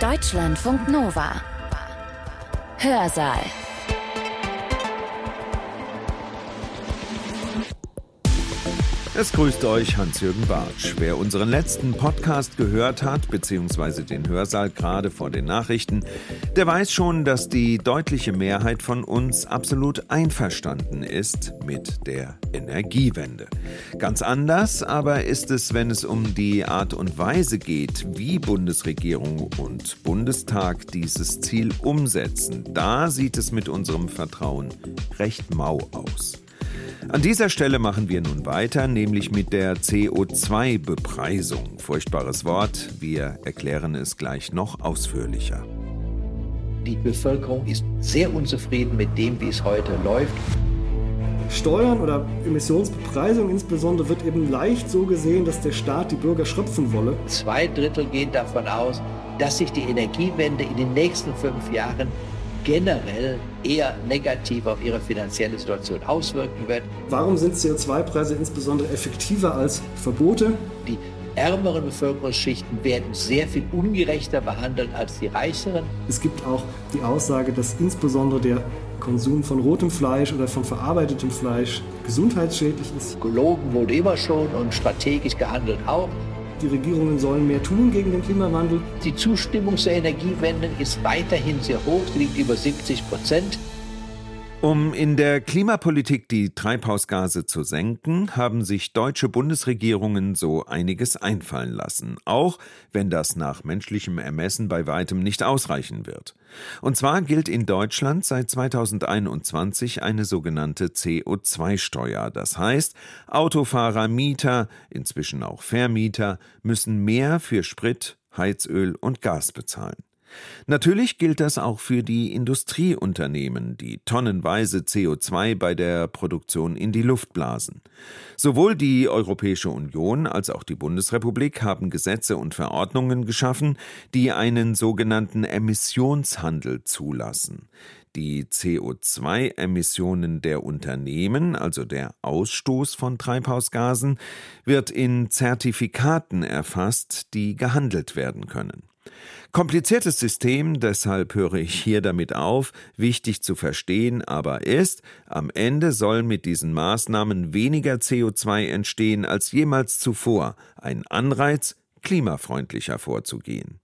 Deutschlandfunk Nova. Hörsaal. Es grüßt euch Hans-Jürgen Bartsch. Wer unseren letzten Podcast gehört hat, beziehungsweise den Hörsaal gerade vor den Nachrichten, der weiß schon, dass die deutliche Mehrheit von uns absolut einverstanden ist mit der Energiewende. Ganz anders aber ist es, wenn es um die Art und Weise geht, wie Bundesregierung und Bundestag dieses Ziel umsetzen. Da sieht es mit unserem Vertrauen recht mau aus. An dieser Stelle machen wir nun weiter, nämlich mit der CO2-Bepreisung. Furchtbares Wort, wir erklären es gleich noch ausführlicher. Die Bevölkerung ist sehr unzufrieden mit dem, wie es heute läuft. Steuern oder Emissionsbepreisung insbesondere wird eben leicht so gesehen, dass der Staat die Bürger schröpfen wolle. Zwei Drittel gehen davon aus, dass sich die Energiewende in den nächsten fünf Jahren generell eher negativ auf ihre finanzielle Situation auswirken wird. Warum sind CO2-Preise insbesondere effektiver als Verbote? Die ärmeren Bevölkerungsschichten werden sehr viel ungerechter behandelt als die reicheren. Es gibt auch die Aussage, dass insbesondere der Konsum von rotem Fleisch oder von verarbeitetem Fleisch gesundheitsschädlich ist. Gelogen wurde immer schon und strategisch gehandelt auch. Die Regierungen sollen mehr tun gegen den Klimawandel. Die Zustimmung zur Energiewende ist weiterhin sehr hoch, sie liegt über 70 Prozent. Um in der Klimapolitik die Treibhausgase zu senken, haben sich deutsche Bundesregierungen so einiges einfallen lassen, auch wenn das nach menschlichem Ermessen bei weitem nicht ausreichen wird. Und zwar gilt in Deutschland seit 2021 eine sogenannte CO2-Steuer. Das heißt, Autofahrer, Mieter, inzwischen auch Vermieter müssen mehr für Sprit, Heizöl und Gas bezahlen. Natürlich gilt das auch für die Industrieunternehmen, die tonnenweise CO2 bei der Produktion in die Luft blasen. Sowohl die Europäische Union als auch die Bundesrepublik haben Gesetze und Verordnungen geschaffen, die einen sogenannten Emissionshandel zulassen. Die CO2-Emissionen der Unternehmen, also der Ausstoß von Treibhausgasen, wird in Zertifikaten erfasst, die gehandelt werden können. Kompliziertes System, deshalb höre ich hier damit auf, wichtig zu verstehen aber ist, am Ende soll mit diesen Maßnahmen weniger CO2 entstehen als jemals zuvor, ein Anreiz, klimafreundlicher vorzugehen.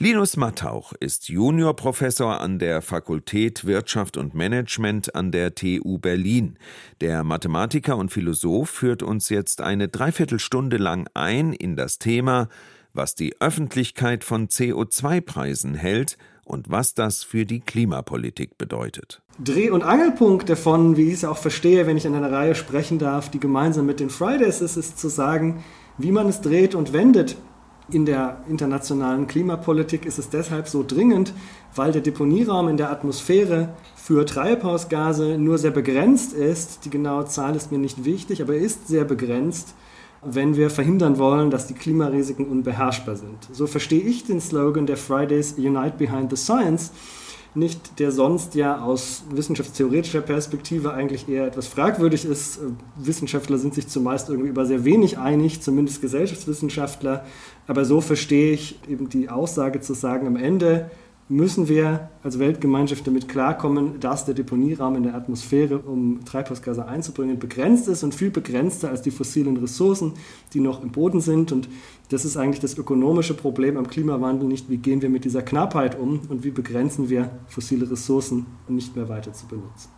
Linus Mattauch ist Juniorprofessor an der Fakultät Wirtschaft und Management an der TU Berlin. Der Mathematiker und Philosoph führt uns jetzt eine Dreiviertelstunde lang ein in das Thema was die Öffentlichkeit von CO2-Preisen hält und was das für die Klimapolitik bedeutet. Dreh- und Angelpunkt davon, wie ich es auch verstehe, wenn ich in einer Reihe sprechen darf, die gemeinsam mit den Fridays ist, ist zu sagen, wie man es dreht und wendet. In der internationalen Klimapolitik ist es deshalb so dringend, weil der Deponieraum in der Atmosphäre für Treibhausgase nur sehr begrenzt ist. Die genaue Zahl ist mir nicht wichtig, aber ist sehr begrenzt wenn wir verhindern wollen, dass die Klimarisiken unbeherrschbar sind. So verstehe ich den Slogan der Fridays Unite Behind the Science nicht, der sonst ja aus wissenschaftstheoretischer Perspektive eigentlich eher etwas fragwürdig ist. Wissenschaftler sind sich zumeist irgendwie über sehr wenig einig, zumindest Gesellschaftswissenschaftler. Aber so verstehe ich eben die Aussage zu sagen, am Ende müssen wir als Weltgemeinschaft damit klarkommen, dass der Deponieraum in der Atmosphäre, um Treibhausgase einzubringen, begrenzt ist und viel begrenzter als die fossilen Ressourcen, die noch im Boden sind. Und das ist eigentlich das ökonomische Problem am Klimawandel, nicht wie gehen wir mit dieser Knappheit um und wie begrenzen wir fossile Ressourcen nicht mehr weiter zu benutzen.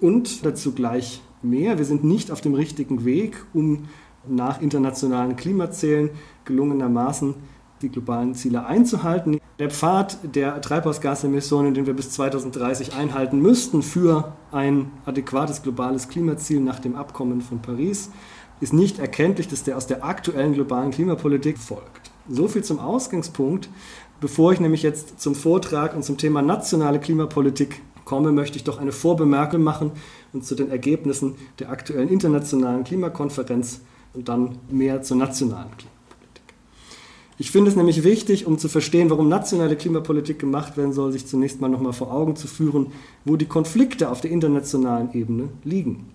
Und dazu gleich mehr, wir sind nicht auf dem richtigen Weg, um nach internationalen Klimazielen gelungenermaßen die globalen Ziele einzuhalten. Der Pfad der Treibhausgasemissionen, den wir bis 2030 einhalten müssten für ein adäquates globales Klimaziel nach dem Abkommen von Paris, ist nicht erkenntlich, dass der aus der aktuellen globalen Klimapolitik folgt. So viel zum Ausgangspunkt. Bevor ich nämlich jetzt zum Vortrag und zum Thema nationale Klimapolitik komme, möchte ich doch eine Vorbemerkung machen und zu den Ergebnissen der aktuellen internationalen Klimakonferenz und dann mehr zur nationalen Klimapolitik. Ich finde es nämlich wichtig, um zu verstehen, warum nationale Klimapolitik gemacht werden soll, sich zunächst mal nochmal vor Augen zu führen, wo die Konflikte auf der internationalen Ebene liegen.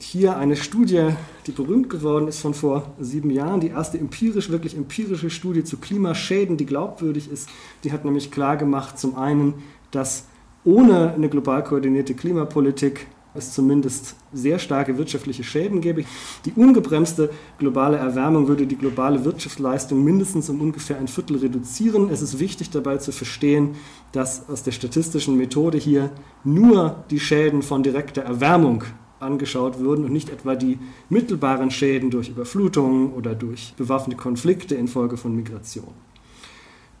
hier eine Studie, die berühmt geworden ist von vor sieben Jahren, die erste empirisch, wirklich empirische Studie zu Klimaschäden, die glaubwürdig ist. Die hat nämlich klar gemacht, zum einen, dass ohne eine global koordinierte Klimapolitik es zumindest sehr starke wirtschaftliche Schäden gäbe. Die ungebremste globale Erwärmung würde die globale Wirtschaftsleistung mindestens um ungefähr ein Viertel reduzieren. Es ist wichtig dabei zu verstehen, dass aus der statistischen Methode hier nur die Schäden von direkter Erwärmung angeschaut würden und nicht etwa die mittelbaren Schäden durch Überflutungen oder durch bewaffnete Konflikte infolge von Migration.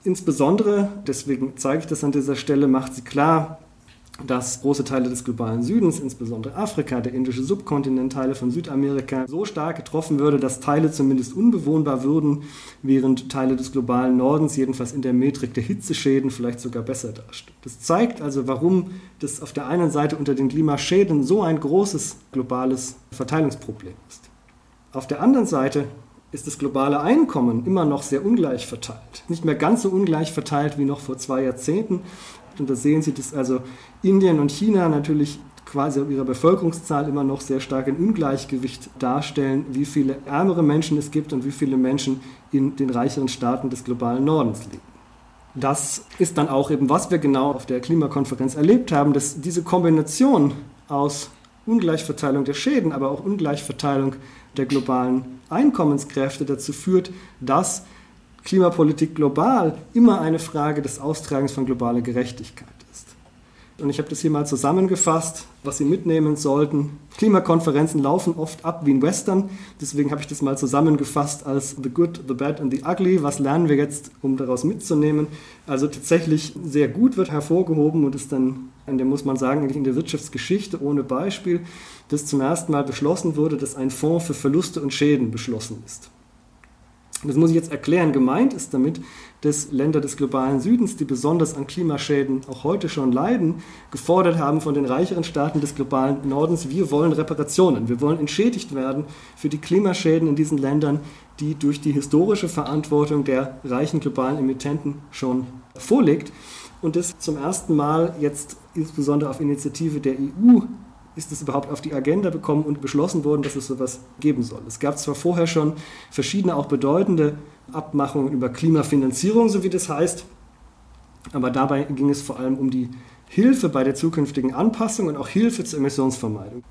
Insbesondere, deswegen zeige ich das an dieser Stelle, macht sie klar, dass große Teile des globalen Südens, insbesondere Afrika, der indische Subkontinent, Teile von Südamerika, so stark getroffen würde, dass Teile zumindest unbewohnbar würden, während Teile des globalen Nordens jedenfalls in der Metrik der Hitzeschäden vielleicht sogar besser dastehen. Das zeigt also, warum das auf der einen Seite unter den Klimaschäden so ein großes globales Verteilungsproblem ist. Auf der anderen Seite ist das globale Einkommen immer noch sehr ungleich verteilt. Nicht mehr ganz so ungleich verteilt wie noch vor zwei Jahrzehnten, und da sehen Sie, dass also Indien und China natürlich quasi auf ihrer Bevölkerungszahl immer noch sehr stark ein Ungleichgewicht darstellen, wie viele ärmere Menschen es gibt und wie viele Menschen in den reicheren Staaten des globalen Nordens leben. Das ist dann auch eben, was wir genau auf der Klimakonferenz erlebt haben, dass diese Kombination aus Ungleichverteilung der Schäden, aber auch Ungleichverteilung der globalen Einkommenskräfte dazu führt, dass Klimapolitik global immer eine Frage des Austragens von globaler Gerechtigkeit ist. Und ich habe das hier mal zusammengefasst, was Sie mitnehmen sollten. Klimakonferenzen laufen oft ab wie ein Western, deswegen habe ich das mal zusammengefasst als The Good, The Bad and The Ugly. Was lernen wir jetzt, um daraus mitzunehmen? Also tatsächlich sehr gut wird hervorgehoben und ist dann, in der muss man sagen, eigentlich in der Wirtschaftsgeschichte ohne Beispiel, dass zum ersten Mal beschlossen wurde, dass ein Fonds für Verluste und Schäden beschlossen ist. Das muss ich jetzt erklären. Gemeint ist damit, dass Länder des globalen Südens, die besonders an Klimaschäden auch heute schon leiden, gefordert haben von den reicheren Staaten des globalen Nordens, wir wollen Reparationen, wir wollen entschädigt werden für die Klimaschäden in diesen Ländern, die durch die historische Verantwortung der reichen globalen Emittenten schon vorliegt. Und das zum ersten Mal jetzt insbesondere auf Initiative der EU ist es überhaupt auf die Agenda bekommen und beschlossen worden, dass es sowas geben soll. Es gab zwar vorher schon verschiedene auch bedeutende Abmachungen über Klimafinanzierung, so wie das heißt, aber dabei ging es vor allem um die Hilfe bei der zukünftigen Anpassung und auch Hilfe zur Emissionsvermeidung.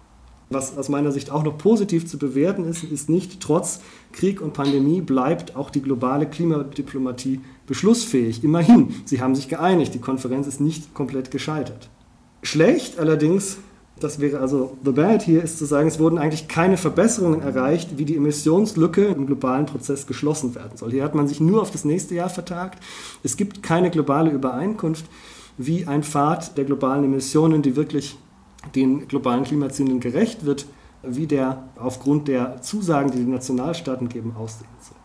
Was aus meiner Sicht auch noch positiv zu bewerten ist, ist nicht, trotz Krieg und Pandemie bleibt auch die globale Klimadiplomatie beschlussfähig. Immerhin, sie haben sich geeinigt, die Konferenz ist nicht komplett gescheitert. Schlecht allerdings das wäre also the bad hier, ist zu sagen, es wurden eigentlich keine Verbesserungen erreicht, wie die Emissionslücke im globalen Prozess geschlossen werden soll. Hier hat man sich nur auf das nächste Jahr vertagt. Es gibt keine globale Übereinkunft, wie ein Pfad der globalen Emissionen, die wirklich den globalen Klimazielen gerecht wird, wie der aufgrund der Zusagen, die die Nationalstaaten geben, aussehen soll.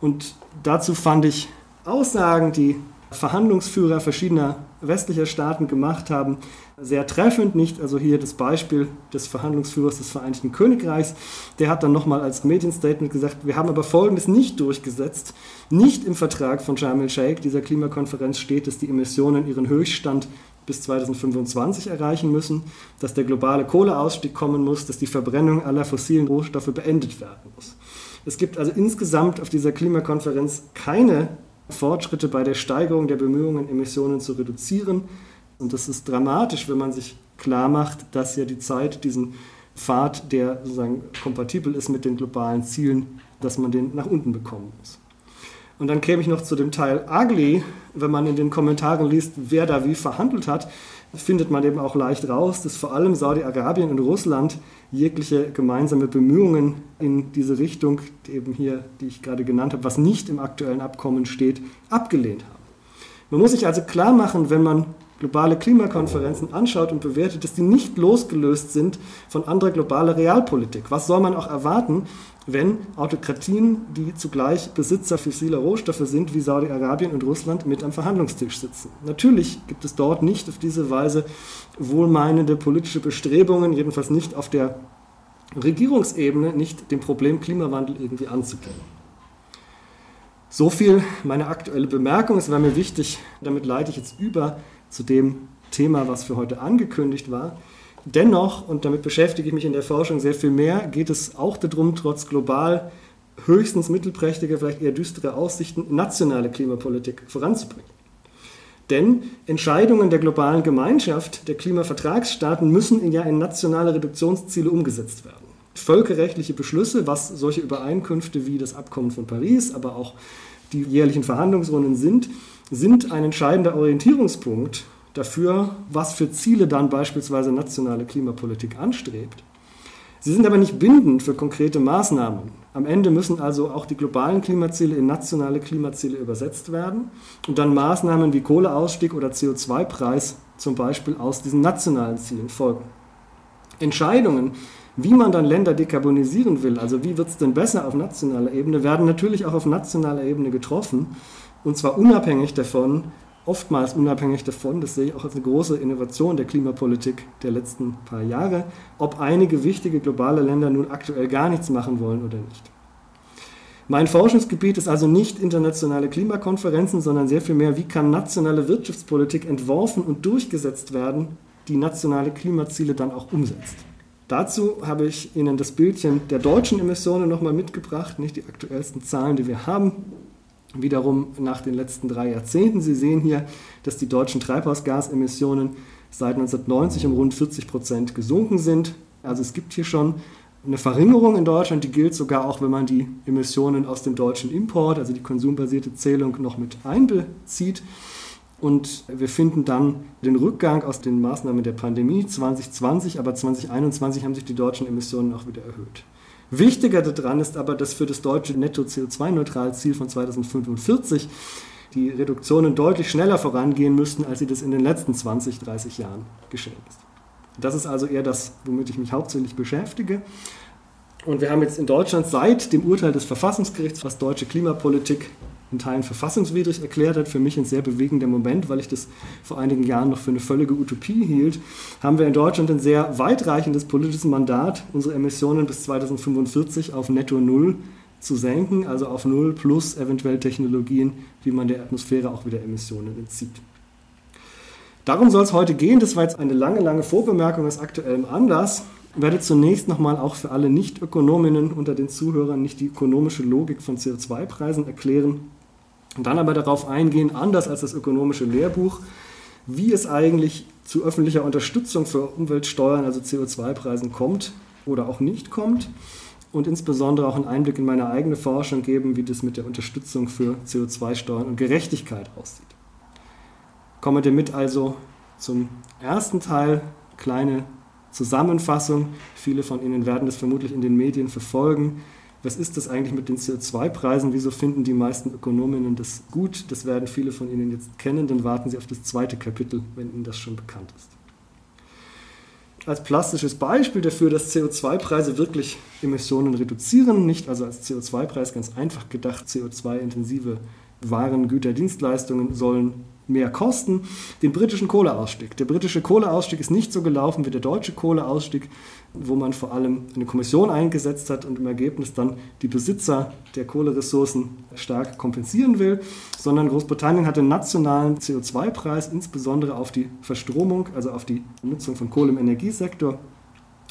Und dazu fand ich Aussagen, die Verhandlungsführer verschiedener westlicher Staaten gemacht haben, sehr treffend. Nicht also hier das Beispiel des Verhandlungsführers des Vereinigten Königreichs. Der hat dann nochmal als Medienstatement gesagt, wir haben aber Folgendes nicht durchgesetzt. Nicht im Vertrag von Sharm el-Sheikh, dieser Klimakonferenz, steht, dass die Emissionen ihren Höchststand bis 2025 erreichen müssen, dass der globale Kohleausstieg kommen muss, dass die Verbrennung aller fossilen Rohstoffe beendet werden muss. Es gibt also insgesamt auf dieser Klimakonferenz keine Fortschritte bei der Steigerung der Bemühungen, Emissionen zu reduzieren. Und das ist dramatisch, wenn man sich klar macht, dass ja die Zeit, diesen Pfad, der sozusagen kompatibel ist mit den globalen Zielen, dass man den nach unten bekommen muss. Und dann käme ich noch zu dem Teil ugly, wenn man in den Kommentaren liest, wer da wie verhandelt hat findet man eben auch leicht raus, dass vor allem Saudi-Arabien und Russland jegliche gemeinsame Bemühungen in diese Richtung, eben hier, die ich gerade genannt habe, was nicht im aktuellen Abkommen steht, abgelehnt haben. Man muss sich also klar machen, wenn man globale Klimakonferenzen anschaut und bewertet, dass die nicht losgelöst sind von anderer globaler Realpolitik. Was soll man auch erwarten, wenn Autokratien, die zugleich Besitzer fossiler Rohstoffe sind, wie Saudi-Arabien und Russland, mit am Verhandlungstisch sitzen? Natürlich gibt es dort nicht auf diese Weise wohlmeinende politische Bestrebungen, jedenfalls nicht auf der Regierungsebene, nicht dem Problem Klimawandel irgendwie anzugehen. So viel meine aktuelle Bemerkung. Es war mir wichtig, damit leite ich jetzt über zu dem Thema, was für heute angekündigt war, Dennoch, und damit beschäftige ich mich in der Forschung sehr viel mehr, geht es auch darum, trotz global höchstens mittelprächtiger, vielleicht eher düstere Aussichten, nationale Klimapolitik voranzubringen. Denn Entscheidungen der globalen Gemeinschaft, der Klimavertragsstaaten, müssen ja in nationale Reduktionsziele umgesetzt werden. Völkerrechtliche Beschlüsse, was solche Übereinkünfte wie das Abkommen von Paris, aber auch die jährlichen Verhandlungsrunden sind, sind ein entscheidender Orientierungspunkt dafür, was für Ziele dann beispielsweise nationale Klimapolitik anstrebt. Sie sind aber nicht bindend für konkrete Maßnahmen. Am Ende müssen also auch die globalen Klimaziele in nationale Klimaziele übersetzt werden und dann Maßnahmen wie Kohleausstieg oder CO2-Preis zum Beispiel aus diesen nationalen Zielen folgen. Entscheidungen, wie man dann Länder dekarbonisieren will, also wie wird es denn besser auf nationaler Ebene, werden natürlich auch auf nationaler Ebene getroffen und zwar unabhängig davon, oftmals unabhängig davon, das sehe ich auch als eine große Innovation der Klimapolitik der letzten paar Jahre, ob einige wichtige globale Länder nun aktuell gar nichts machen wollen oder nicht. Mein Forschungsgebiet ist also nicht internationale Klimakonferenzen, sondern sehr viel mehr, wie kann nationale Wirtschaftspolitik entworfen und durchgesetzt werden, die nationale Klimaziele dann auch umsetzt. Dazu habe ich Ihnen das Bildchen der deutschen Emissionen nochmal mitgebracht, nicht die aktuellsten Zahlen, die wir haben wiederum nach den letzten drei Jahrzehnten. Sie sehen hier, dass die deutschen Treibhausgasemissionen seit 1990 um rund 40 Prozent gesunken sind. Also es gibt hier schon eine Verringerung in Deutschland, die gilt sogar auch, wenn man die Emissionen aus dem deutschen Import, also die konsumbasierte Zählung, noch mit einbezieht. Und wir finden dann den Rückgang aus den Maßnahmen der Pandemie 2020, aber 2021 haben sich die deutschen Emissionen auch wieder erhöht. Wichtiger daran ist aber, dass für das deutsche Netto-CO2-Neutral-Ziel von 2045 die Reduktionen deutlich schneller vorangehen müssten, als sie das in den letzten 20, 30 Jahren geschehen ist. Das ist also eher das, womit ich mich hauptsächlich beschäftige. Und wir haben jetzt in Deutschland seit dem Urteil des Verfassungsgerichts, was deutsche Klimapolitik in Teilen verfassungswidrig erklärt hat, für mich ein sehr bewegender Moment, weil ich das vor einigen Jahren noch für eine völlige Utopie hielt, haben wir in Deutschland ein sehr weitreichendes politisches Mandat, unsere Emissionen bis 2045 auf Netto Null zu senken, also auf Null plus eventuell Technologien, wie man der Atmosphäre auch wieder Emissionen entzieht. Darum soll es heute gehen. Das war jetzt eine lange, lange Vorbemerkung aus aktuellem Anlass. Ich werde zunächst nochmal auch für alle Nicht-Ökonominnen unter den Zuhörern nicht die ökonomische Logik von CO2-Preisen erklären, und dann aber darauf eingehen, anders als das ökonomische Lehrbuch, wie es eigentlich zu öffentlicher Unterstützung für Umweltsteuern, also CO2-Preisen kommt oder auch nicht kommt und insbesondere auch einen Einblick in meine eigene Forschung geben, wie das mit der Unterstützung für CO2-Steuern und Gerechtigkeit aussieht. Kommen wir mit also zum ersten Teil, kleine Zusammenfassung. Viele von Ihnen werden das vermutlich in den Medien verfolgen was ist das eigentlich mit den CO2-Preisen? Wieso finden die meisten Ökonominnen das gut? Das werden viele von Ihnen jetzt kennen, dann warten Sie auf das zweite Kapitel, wenn Ihnen das schon bekannt ist. Als plastisches Beispiel dafür, dass CO2-Preise wirklich Emissionen reduzieren, nicht also als CO2-Preis ganz einfach gedacht, CO2-intensive Waren, Güter, Dienstleistungen sollen mehr kosten, den britischen Kohleausstieg. Der britische Kohleausstieg ist nicht so gelaufen wie der deutsche Kohleausstieg, wo man vor allem eine Kommission eingesetzt hat und im Ergebnis dann die Besitzer der Kohleressourcen stark kompensieren will, sondern Großbritannien hat den nationalen CO2-Preis insbesondere auf die Verstromung, also auf die Nutzung von Kohle im Energiesektor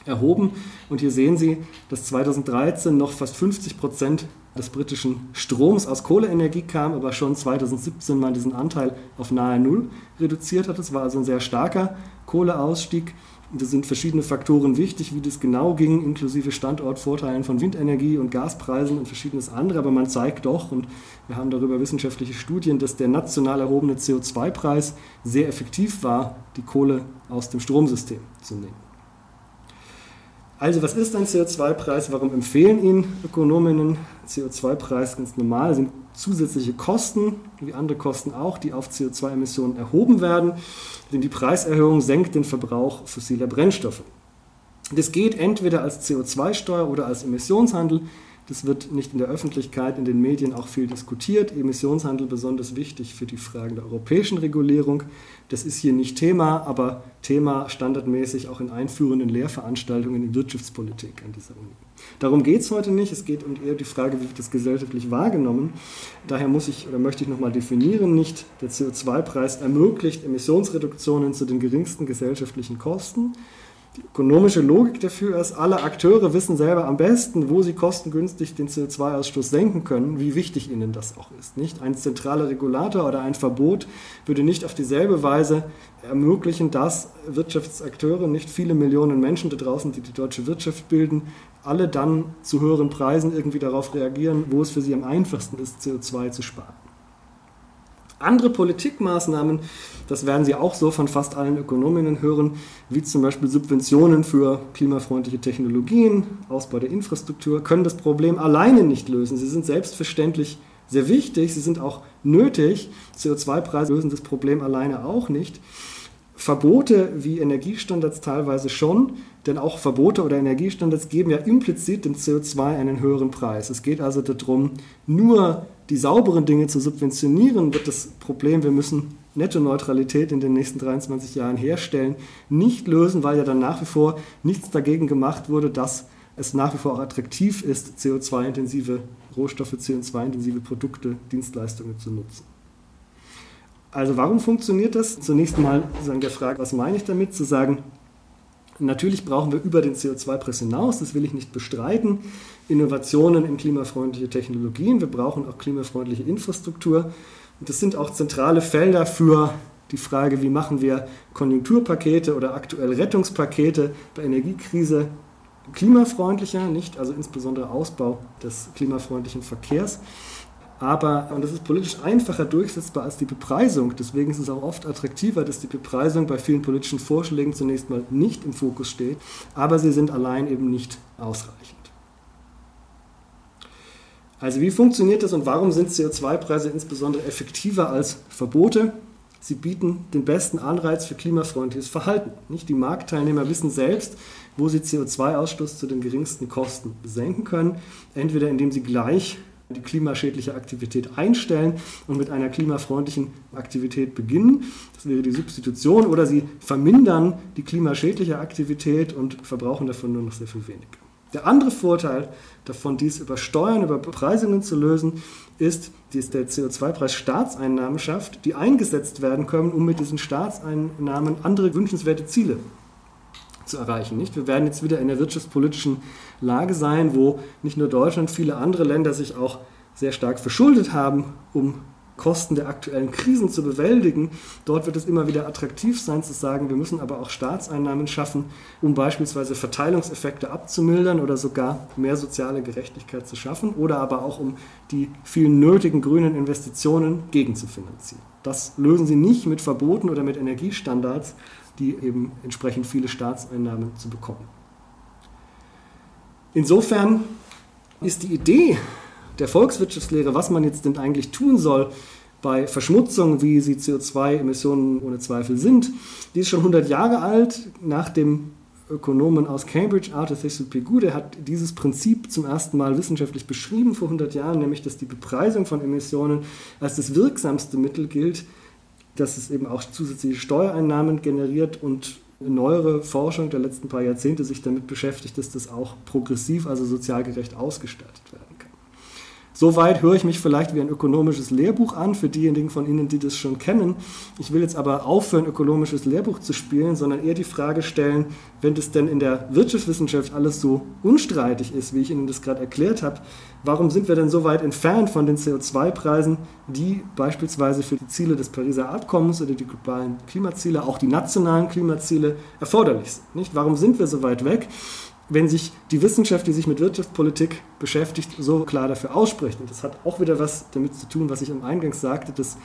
erhoben. Und hier sehen Sie, dass 2013 noch fast 50 Prozent des britischen Stroms aus Kohleenergie kam, aber schon 2017 man diesen Anteil auf nahe Null reduziert hat. Es war also ein sehr starker Kohleausstieg. Da sind verschiedene Faktoren wichtig, wie das genau ging, inklusive Standortvorteilen von Windenergie und Gaspreisen und verschiedenes andere. Aber man zeigt doch, und wir haben darüber wissenschaftliche Studien, dass der national erhobene CO2-Preis sehr effektiv war, die Kohle aus dem Stromsystem zu nehmen. Also was ist ein CO2-Preis? Warum empfehlen ihn Ökonominnen? CO2-Preis ganz normal sind zusätzliche Kosten, wie andere Kosten auch, die auf CO2-Emissionen erhoben werden, denn die Preiserhöhung senkt den Verbrauch fossiler Brennstoffe. Das geht entweder als CO2-Steuer oder als Emissionshandel. Das wird nicht in der Öffentlichkeit, in den Medien auch viel diskutiert. Emissionshandel besonders wichtig für die Fragen der europäischen Regulierung. Das ist hier nicht Thema, aber Thema standardmäßig auch in einführenden Lehrveranstaltungen in Wirtschaftspolitik an dieser Uni. Darum geht es heute nicht. Es geht um eher die Frage, wie wird das gesellschaftlich wahrgenommen. Daher muss ich oder möchte ich nochmal definieren, nicht der CO2-Preis ermöglicht Emissionsreduktionen zu den geringsten gesellschaftlichen Kosten. Die ökonomische Logik dafür ist, alle Akteure wissen selber am besten, wo sie kostengünstig den CO2-Ausstoß senken können, wie wichtig ihnen das auch ist. Nicht ein zentraler Regulator oder ein Verbot würde nicht auf dieselbe Weise ermöglichen, dass Wirtschaftsakteure, nicht viele Millionen Menschen da draußen, die die deutsche Wirtschaft bilden, alle dann zu höheren Preisen irgendwie darauf reagieren, wo es für sie am einfachsten ist, CO2 zu sparen. Andere Politikmaßnahmen, das werden Sie auch so von fast allen Ökonominnen hören, wie zum Beispiel Subventionen für klimafreundliche Technologien, Ausbau der Infrastruktur, können das Problem alleine nicht lösen. Sie sind selbstverständlich sehr wichtig, sie sind auch nötig. CO2-Preise lösen das Problem alleine auch nicht. Verbote wie Energiestandards teilweise schon, denn auch Verbote oder Energiestandards geben ja implizit dem CO2 einen höheren Preis. Es geht also darum, nur die sauberen Dinge zu subventionieren, wird das Problem, wir müssen Nettoneutralität in den nächsten 23 Jahren herstellen, nicht lösen, weil ja dann nach wie vor nichts dagegen gemacht wurde, dass es nach wie vor auch attraktiv ist, CO2-intensive Rohstoffe, CO2-intensive Produkte, Dienstleistungen zu nutzen. Also warum funktioniert das? Zunächst mal sagen der Frage, was meine ich damit? Zu sagen, natürlich brauchen wir über den CO2-Preis hinaus, das will ich nicht bestreiten, Innovationen in klimafreundliche Technologien. Wir brauchen auch klimafreundliche Infrastruktur. Und das sind auch zentrale Felder für die Frage, wie machen wir Konjunkturpakete oder aktuell Rettungspakete bei Energiekrise klimafreundlicher, nicht? Also insbesondere Ausbau des klimafreundlichen Verkehrs. Aber, und das ist politisch einfacher durchsetzbar als die Bepreisung. Deswegen ist es auch oft attraktiver, dass die Bepreisung bei vielen politischen Vorschlägen zunächst mal nicht im Fokus steht. Aber sie sind allein eben nicht ausreichend. Also wie funktioniert das und warum sind CO2-Preise insbesondere effektiver als Verbote? Sie bieten den besten Anreiz für klimafreundliches Verhalten. Nicht? Die Marktteilnehmer wissen selbst, wo sie CO2-Ausstoß zu den geringsten Kosten senken können. Entweder indem sie gleich die klimaschädliche Aktivität einstellen und mit einer klimafreundlichen Aktivität beginnen. Das wäre die Substitution. Oder sie vermindern die klimaschädliche Aktivität und verbrauchen davon nur noch sehr viel weniger. Der andere Vorteil davon, dies über Steuern, über Bepreisungen zu lösen, ist, dass der CO2-Preis Staatseinnahmen schafft, die eingesetzt werden können, um mit diesen Staatseinnahmen andere wünschenswerte Ziele zu erreichen. Nicht? Wir werden jetzt wieder in der wirtschaftspolitischen Lage sein, wo nicht nur Deutschland, viele andere Länder sich auch sehr stark verschuldet haben, um Kosten der aktuellen Krisen zu bewältigen. Dort wird es immer wieder attraktiv sein zu sagen, wir müssen aber auch Staatseinnahmen schaffen, um beispielsweise Verteilungseffekte abzumildern oder sogar mehr soziale Gerechtigkeit zu schaffen oder aber auch um die vielen nötigen grünen Investitionen gegenzufinanzieren. Das lösen Sie nicht mit Verboten oder mit Energiestandards, die eben entsprechend viele Staatseinnahmen zu bekommen. Insofern ist die Idee der Volkswirtschaftslehre, was man jetzt denn eigentlich tun soll bei Verschmutzung, wie sie CO2-Emissionen ohne Zweifel sind, die ist schon 100 Jahre alt. Nach dem Ökonomen aus Cambridge, Arthur Cecil Pigou, der hat dieses Prinzip zum ersten Mal wissenschaftlich beschrieben vor 100 Jahren, nämlich dass die Bepreisung von Emissionen als das wirksamste Mittel gilt, dass es eben auch zusätzliche Steuereinnahmen generiert und neuere Forschung der letzten paar Jahrzehnte sich damit beschäftigt, dass das auch progressiv, also sozial gerecht ausgestaltet kann. Soweit höre ich mich vielleicht wie ein ökonomisches Lehrbuch an, für diejenigen von Ihnen, die das schon kennen. Ich will jetzt aber aufhören, ökonomisches Lehrbuch zu spielen, sondern eher die Frage stellen, wenn das denn in der Wirtschaftswissenschaft alles so unstreitig ist, wie ich Ihnen das gerade erklärt habe, warum sind wir denn so weit entfernt von den CO2-Preisen, die beispielsweise für die Ziele des Pariser Abkommens oder die globalen Klimaziele, auch die nationalen Klimaziele erforderlich sind? Nicht? Warum sind wir so weit weg? Wenn sich die Wissenschaft, die sich mit Wirtschaftspolitik beschäftigt, so klar dafür ausspricht. Und das hat auch wieder was damit zu tun, was ich am Eingang sagte, dass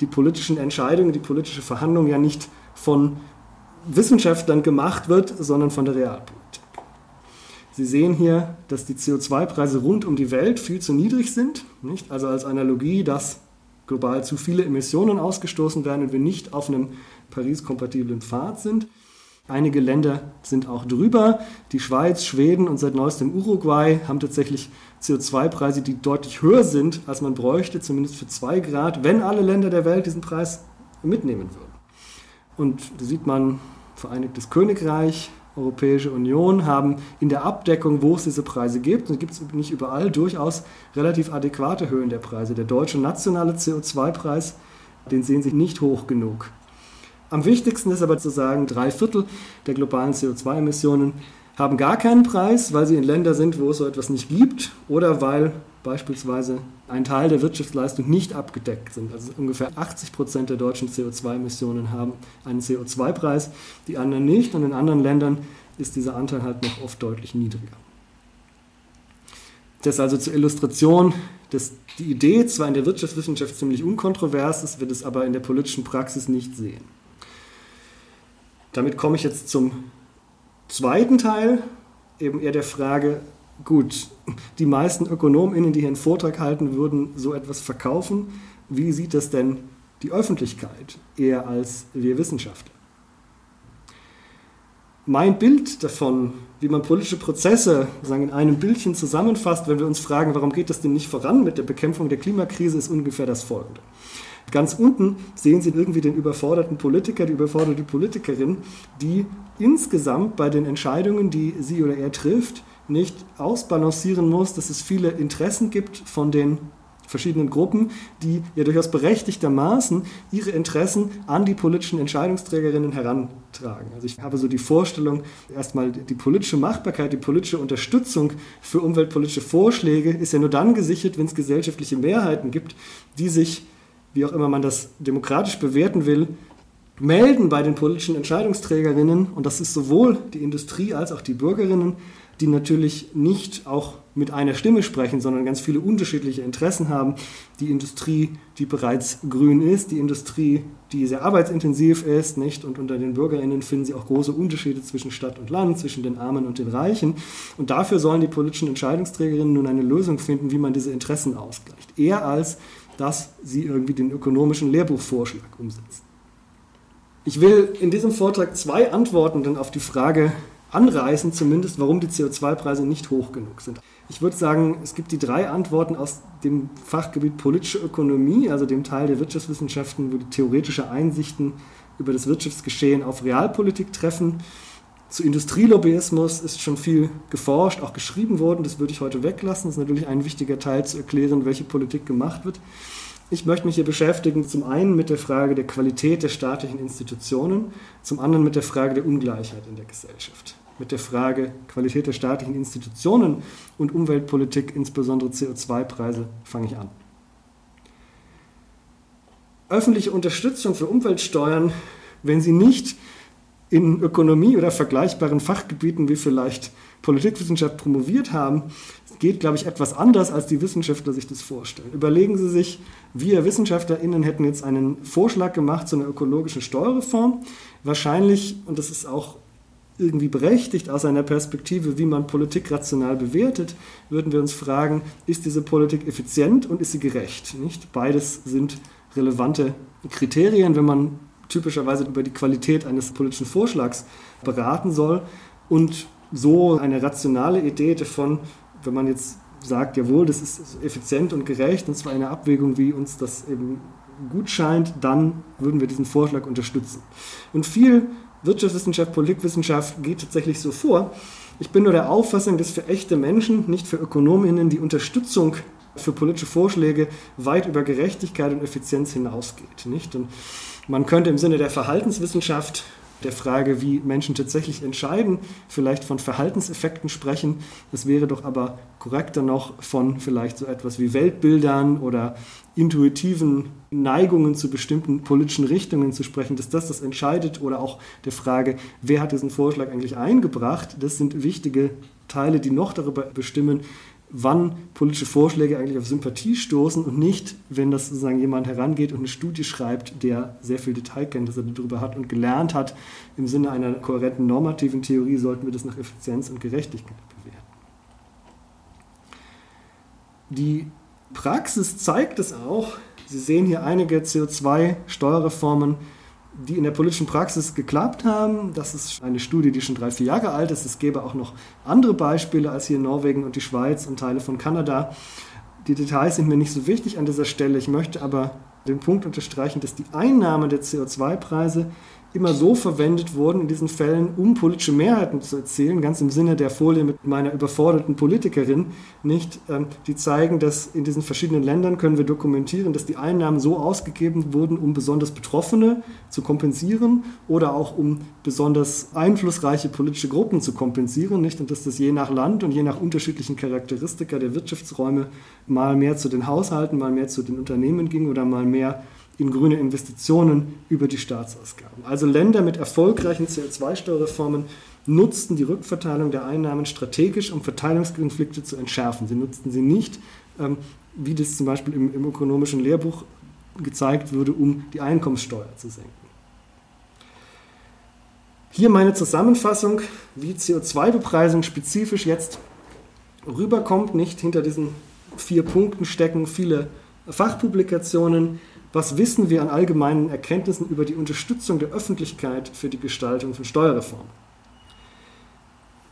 die politischen Entscheidungen, die politische Verhandlung ja nicht von Wissenschaftlern gemacht wird, sondern von der Realpolitik. Sie sehen hier, dass die CO2-Preise rund um die Welt viel zu niedrig sind. Nicht? Also als Analogie, dass global zu viele Emissionen ausgestoßen werden und wir nicht auf einem Paris-kompatiblen Pfad sind. Einige Länder sind auch drüber. Die Schweiz, Schweden und seit neuestem Uruguay haben tatsächlich CO2-Preise, die deutlich höher sind, als man bräuchte, zumindest für zwei Grad, wenn alle Länder der Welt diesen Preis mitnehmen würden. Und da sieht man, Vereinigtes Königreich, Europäische Union haben in der Abdeckung, wo es diese Preise gibt, und gibt es nicht überall, durchaus relativ adäquate Höhen der Preise. Der deutsche nationale CO2-Preis, den sehen Sie nicht hoch genug. Am wichtigsten ist aber zu sagen, drei Viertel der globalen CO2-Emissionen haben gar keinen Preis, weil sie in Ländern sind, wo es so etwas nicht gibt oder weil beispielsweise ein Teil der Wirtschaftsleistung nicht abgedeckt sind. Also ungefähr 80 Prozent der deutschen CO2-Emissionen haben einen CO2-Preis, die anderen nicht. Und in anderen Ländern ist dieser Anteil halt noch oft deutlich niedriger. Das also zur Illustration, dass die Idee zwar in der Wirtschaftswissenschaft ziemlich unkontrovers ist, wird es aber in der politischen Praxis nicht sehen. Damit komme ich jetzt zum zweiten Teil, eben eher der Frage, gut, die meisten ÖkonomInnen, die hier einen Vortrag halten, würden so etwas verkaufen. Wie sieht das denn die Öffentlichkeit eher als wir Wissenschaftler? Mein Bild davon, wie man politische Prozesse sagen, in einem Bildchen zusammenfasst, wenn wir uns fragen, warum geht das denn nicht voran mit der Bekämpfung der Klimakrise, ist ungefähr das folgende. Ganz unten sehen Sie irgendwie den überforderten Politiker, die überforderte Politikerin, die insgesamt bei den Entscheidungen, die sie oder er trifft, nicht ausbalancieren muss, dass es viele Interessen gibt von den verschiedenen Gruppen, die ja durchaus berechtigtermaßen ihre Interessen an die politischen Entscheidungsträgerinnen herantragen. Also ich habe so die Vorstellung, erstmal die politische Machbarkeit, die politische Unterstützung für umweltpolitische Vorschläge ist ja nur dann gesichert, wenn es gesellschaftliche Mehrheiten gibt, die sich wie auch immer man das demokratisch bewerten will, melden bei den politischen Entscheidungsträgerinnen, und das ist sowohl die Industrie als auch die Bürgerinnen, die natürlich nicht auch mit einer Stimme sprechen, sondern ganz viele unterschiedliche Interessen haben. Die Industrie, die bereits grün ist, die Industrie, die sehr arbeitsintensiv ist, nicht? Und unter den Bürgerinnen finden Sie auch große Unterschiede zwischen Stadt und Land, zwischen den Armen und den Reichen. Und dafür sollen die politischen Entscheidungsträgerinnen nun eine Lösung finden, wie man diese Interessen ausgleicht. Eher als dass sie irgendwie den ökonomischen Lehrbuchvorschlag umsetzen. Ich will in diesem Vortrag zwei Antworten dann auf die Frage anreißen, zumindest warum die CO2-Preise nicht hoch genug sind. Ich würde sagen, es gibt die drei Antworten aus dem Fachgebiet politische Ökonomie, also dem Teil der Wirtschaftswissenschaften, wo die theoretische Einsichten über das Wirtschaftsgeschehen auf Realpolitik treffen. Zu Industrielobbyismus ist schon viel geforscht, auch geschrieben worden. Das würde ich heute weglassen. Das ist natürlich ein wichtiger Teil zu erklären, welche Politik gemacht wird. Ich möchte mich hier beschäftigen, zum einen mit der Frage der Qualität der staatlichen Institutionen, zum anderen mit der Frage der Ungleichheit in der Gesellschaft. Mit der Frage Qualität der staatlichen Institutionen und Umweltpolitik, insbesondere CO2-Preise, fange ich an. Öffentliche Unterstützung für Umweltsteuern, wenn sie nicht in Ökonomie oder vergleichbaren Fachgebieten wie vielleicht Politikwissenschaft promoviert haben, geht, glaube ich, etwas anders, als die Wissenschaftler sich das vorstellen. Überlegen Sie sich, wir WissenschaftlerInnen hätten jetzt einen Vorschlag gemacht zu einer ökologischen Steuerreform. Wahrscheinlich, und das ist auch irgendwie berechtigt aus einer Perspektive, wie man Politik rational bewertet, würden wir uns fragen, ist diese Politik effizient und ist sie gerecht? Nicht? Beides sind relevante Kriterien, wenn man typischerweise über die Qualität eines politischen Vorschlags beraten soll und so eine rationale Idee davon, wenn man jetzt sagt, jawohl, das ist effizient und gerecht, und zwar eine Abwägung, wie uns das eben gut scheint, dann würden wir diesen Vorschlag unterstützen. Und viel Wirtschaftswissenschaft, Politikwissenschaft geht tatsächlich so vor. Ich bin nur der Auffassung, dass für echte Menschen, nicht für Ökonominnen, die Unterstützung für politische Vorschläge weit über Gerechtigkeit und Effizienz hinausgeht. Nicht? Und man könnte im Sinne der Verhaltenswissenschaft der Frage, wie Menschen tatsächlich entscheiden, vielleicht von Verhaltenseffekten sprechen. Es wäre doch aber korrekter noch von vielleicht so etwas wie Weltbildern oder intuitiven Neigungen zu bestimmten politischen Richtungen zu sprechen, dass das das entscheidet oder auch der Frage, wer hat diesen Vorschlag eigentlich eingebracht. Das sind wichtige Teile, die noch darüber bestimmen, wann politische Vorschläge eigentlich auf Sympathie stoßen und nicht, wenn das sozusagen jemand herangeht und eine Studie schreibt, der sehr viel Detailkenntnisse darüber hat und gelernt hat, im Sinne einer kohärenten normativen Theorie sollten wir das nach Effizienz und Gerechtigkeit bewerten. Die Praxis zeigt es auch. Sie sehen hier einige CO2-Steuerreformen, die in der politischen Praxis geklappt haben. Das ist eine Studie, die schon drei, vier Jahre alt ist. Es gäbe auch noch andere Beispiele als hier Norwegen und die Schweiz und Teile von Kanada. Die Details sind mir nicht so wichtig an dieser Stelle. Ich möchte aber den Punkt unterstreichen, dass die Einnahme der CO2-Preise immer so verwendet wurden in diesen Fällen, um politische Mehrheiten zu erzielen, ganz im Sinne der Folie mit meiner überforderten Politikerin, nicht, ähm, die zeigen, dass in diesen verschiedenen Ländern können wir dokumentieren, dass die Einnahmen so ausgegeben wurden, um besonders Betroffene zu kompensieren oder auch um besonders einflussreiche politische Gruppen zu kompensieren, nicht, und dass das je nach Land und je nach unterschiedlichen Charakteristika der Wirtschaftsräume mal mehr zu den Haushalten, mal mehr zu den Unternehmen ging oder mal mehr in grüne Investitionen über die Staatsausgaben. Also Länder mit erfolgreichen CO2-Steuerreformen nutzten die Rückverteilung der Einnahmen strategisch, um Verteilungskonflikte zu entschärfen. Sie nutzten sie nicht, ähm, wie das zum Beispiel im, ökonomischen Lehrbuch gezeigt wurde, um die Einkommenssteuer zu senken. Hier meine Zusammenfassung, wie CO2-Bepreisung spezifisch jetzt rüberkommt. Nicht hinter diesen vier Punkten stecken viele Fachpublikationen. Was wissen wir an allgemeinen Erkenntnissen über die Unterstützung der Öffentlichkeit für die Gestaltung von Steuerreformen?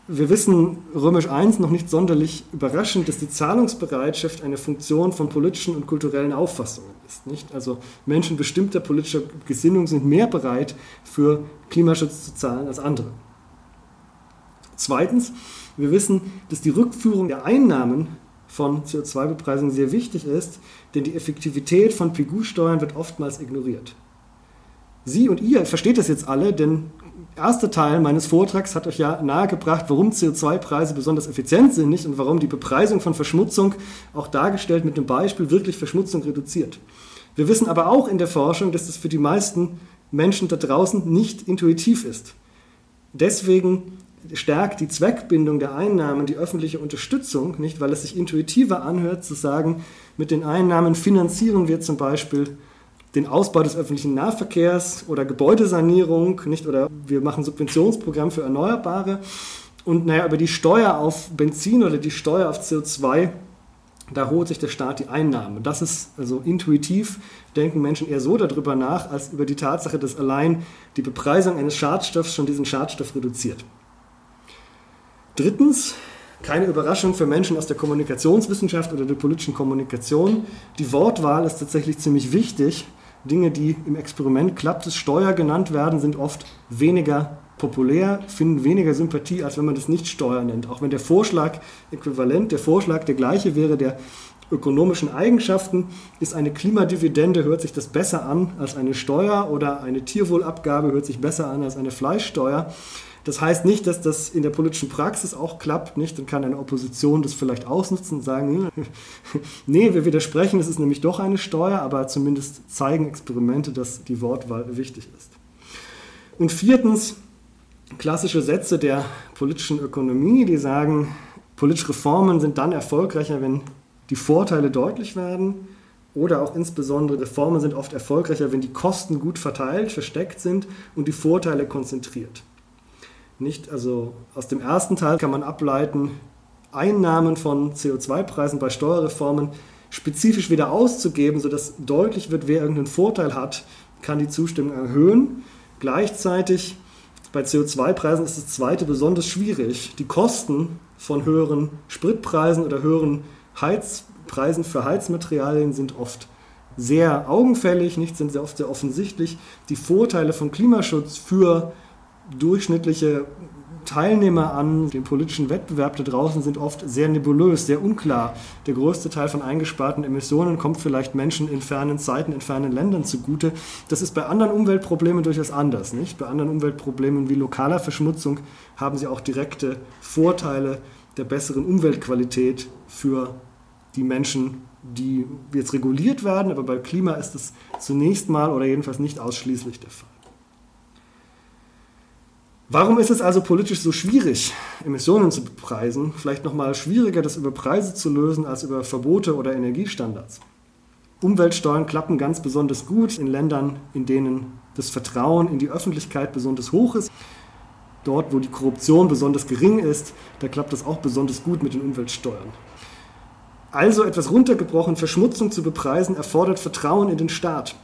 Wir wissen Römisch I noch nicht sonderlich überraschend, dass die Zahlungsbereitschaft eine Funktion von politischen und kulturellen Auffassungen ist. Nicht? Also Menschen bestimmter politischer Gesinnung sind mehr bereit, für Klimaschutz zu zahlen als andere. Zweitens, wir wissen, dass die Rückführung der Einnahmen von CO2-Bepreisung sehr wichtig ist, denn die Effektivität von PGU-Steuern wird oftmals ignoriert. Sie und ihr versteht das jetzt alle, denn der erste Teil meines Vortrags hat euch ja nahegebracht, warum CO2-Preise besonders effizient sind nicht? und warum die Bepreisung von Verschmutzung, auch dargestellt mit einem Beispiel, wirklich Verschmutzung reduziert. Wir wissen aber auch in der Forschung, dass das für die meisten Menschen da draußen nicht intuitiv ist. Deswegen stärkt die Zweckbindung der Einnahmen die öffentliche Unterstützung, nicht, weil es sich intuitiver anhört zu sagen, mit den Einnahmen finanzieren wir zum Beispiel den Ausbau des öffentlichen Nahverkehrs oder Gebäudesanierung, nicht, oder wir machen Subventionsprogramm für Erneuerbare. Und naja, über die Steuer auf Benzin oder die Steuer auf CO2, da holt sich der Staat die Einnahmen. Das ist also intuitiv, denken Menschen eher so darüber nach, als über die Tatsache, dass allein die Bepreisung eines Schadstoffs schon diesen Schadstoff reduziert. Drittens, keine Überraschung für Menschen aus der Kommunikationswissenschaft oder der politischen Kommunikation. Die Wortwahl ist tatsächlich ziemlich wichtig. Dinge, die im Experiment klapptes Steuer genannt werden, sind oft weniger populär, finden weniger Sympathie, als wenn man das nicht Steuer nennt. Auch wenn der Vorschlag äquivalent, der Vorschlag der gleiche wäre, der ökonomischen Eigenschaften, ist eine Klimadividende, hört sich das besser an als eine Steuer oder eine Tierwohlabgabe hört sich besser an als eine Fleischsteuer. Das heißt nicht, dass das in der politischen Praxis auch klappt, nicht? Dann kann eine Opposition das vielleicht ausnutzen und sagen, nee, wir widersprechen, es ist nämlich doch eine Steuer, aber zumindest zeigen Experimente, dass die Wortwahl wichtig ist. Und viertens, klassische Sätze der politischen Ökonomie, die sagen, politische Reformen sind dann erfolgreicher, wenn die Vorteile deutlich werden oder auch insbesondere Reformen sind oft erfolgreicher, wenn die Kosten gut verteilt, versteckt sind und die Vorteile konzentriert. Nicht, also aus dem ersten Teil kann man ableiten, Einnahmen von CO2-Preisen bei Steuerreformen spezifisch wieder auszugeben, sodass deutlich wird, wer irgendeinen Vorteil hat, kann die Zustimmung erhöhen. Gleichzeitig bei CO2-Preisen ist das zweite besonders schwierig. Die Kosten von höheren Spritpreisen oder höheren Heizpreisen für Heizmaterialien sind oft sehr augenfällig, nicht sind sehr oft sehr offensichtlich. Die Vorteile von Klimaschutz für durchschnittliche Teilnehmer an dem politischen Wettbewerb da draußen sind oft sehr nebulös, sehr unklar. Der größte Teil von eingesparten Emissionen kommt vielleicht Menschen in fernen Zeiten, in fernen Ländern zugute. Das ist bei anderen Umweltproblemen durchaus anders. Nicht? Bei anderen Umweltproblemen wie lokaler Verschmutzung haben sie auch direkte Vorteile der besseren Umweltqualität für die Menschen, die jetzt reguliert werden. Aber bei Klima ist es zunächst mal oder jedenfalls nicht ausschließlich der Fall. Warum ist es also politisch so schwierig, Emissionen zu bepreisen? Vielleicht nochmal schwieriger, das über Preise zu lösen als über Verbote oder Energiestandards. Umweltsteuern klappen ganz besonders gut in Ländern, in denen das Vertrauen in die Öffentlichkeit besonders hoch ist. Dort, wo die Korruption besonders gering ist, da klappt das auch besonders gut mit den Umweltsteuern. Also etwas runtergebrochen, Verschmutzung zu bepreisen, erfordert Vertrauen in den Staat.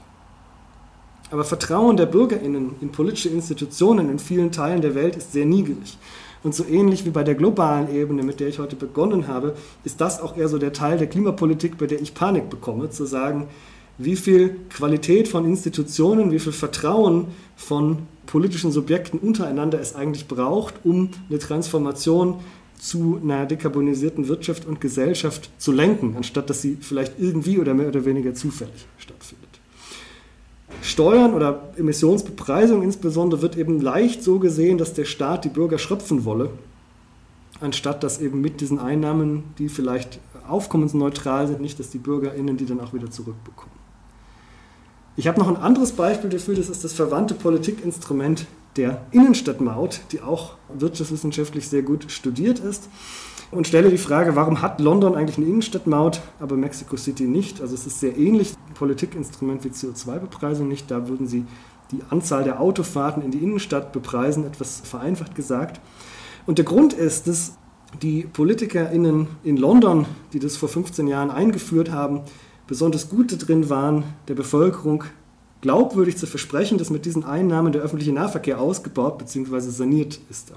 Aber Vertrauen der Bürgerinnen in politische Institutionen in vielen Teilen der Welt ist sehr niedrig. Und so ähnlich wie bei der globalen Ebene, mit der ich heute begonnen habe, ist das auch eher so der Teil der Klimapolitik, bei der ich Panik bekomme, zu sagen, wie viel Qualität von Institutionen, wie viel Vertrauen von politischen Subjekten untereinander es eigentlich braucht, um eine Transformation zu einer dekarbonisierten Wirtschaft und Gesellschaft zu lenken, anstatt dass sie vielleicht irgendwie oder mehr oder weniger zufällig stattfindet. Steuern oder Emissionsbepreisung insbesondere wird eben leicht so gesehen, dass der Staat die Bürger schröpfen wolle, anstatt dass eben mit diesen Einnahmen, die vielleicht aufkommensneutral sind, nicht, dass die BürgerInnen die dann auch wieder zurückbekommen. Ich habe noch ein anderes Beispiel dafür, das ist das verwandte Politikinstrument der Innenstadtmaut, die auch wirtschaftswissenschaftlich sehr gut studiert ist. Und stelle die Frage, warum hat London eigentlich eine Innenstadtmaut, aber Mexico City nicht? Also es ist sehr ähnlich, ein Politikinstrument wie CO2-Bepreisung nicht. Da würden sie die Anzahl der Autofahrten in die Innenstadt bepreisen, etwas vereinfacht gesagt. Und der Grund ist, dass die PolitikerInnen in London, die das vor 15 Jahren eingeführt haben, besonders gut drin waren, der Bevölkerung glaubwürdig zu versprechen, dass mit diesen Einnahmen der öffentliche Nahverkehr ausgebaut bzw. saniert ist.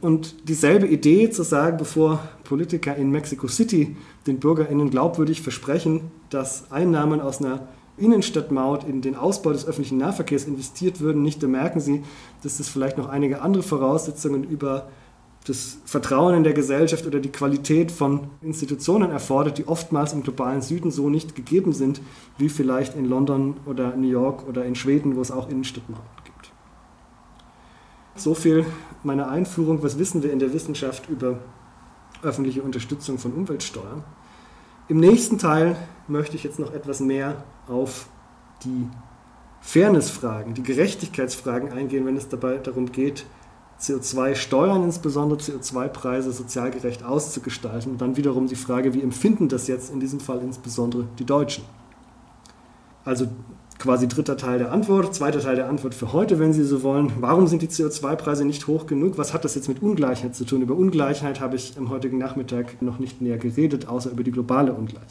Und dieselbe Idee zu sagen, bevor Politiker in Mexico City den BürgerInnen glaubwürdig versprechen, dass Einnahmen aus einer Innenstadtmaut in den Ausbau des öffentlichen Nahverkehrs investiert würden, nicht, da merken Sie, dass es vielleicht noch einige andere Voraussetzungen über das Vertrauen in der Gesellschaft oder die Qualität von Institutionen erfordert, die oftmals im globalen Süden so nicht gegeben sind, wie vielleicht in London oder New York oder in Schweden, wo es auch Innenstadtmauern gibt. So viel meine Einführung. Was wissen wir in der Wissenschaft über öffentliche Unterstützung von Umweltsteuern? Im nächsten Teil möchte ich jetzt noch etwas mehr auf die Fairnessfragen, die Gerechtigkeitsfragen eingehen, wenn es dabei darum geht, CO2-Steuern, insbesondere CO2-Preise, sozial gerecht auszugestalten. Und dann wiederum die Frage, wie empfinden das jetzt in diesem Fall insbesondere die Deutschen? Also quasi dritter Teil der Antwort, zweiter Teil der Antwort für heute, wenn Sie so wollen. Warum sind die CO2-Preise nicht hoch genug? Was hat das jetzt mit Ungleichheit zu tun? Über Ungleichheit habe ich am heutigen Nachmittag noch nicht näher geredet, außer über die globale Ungleichheit.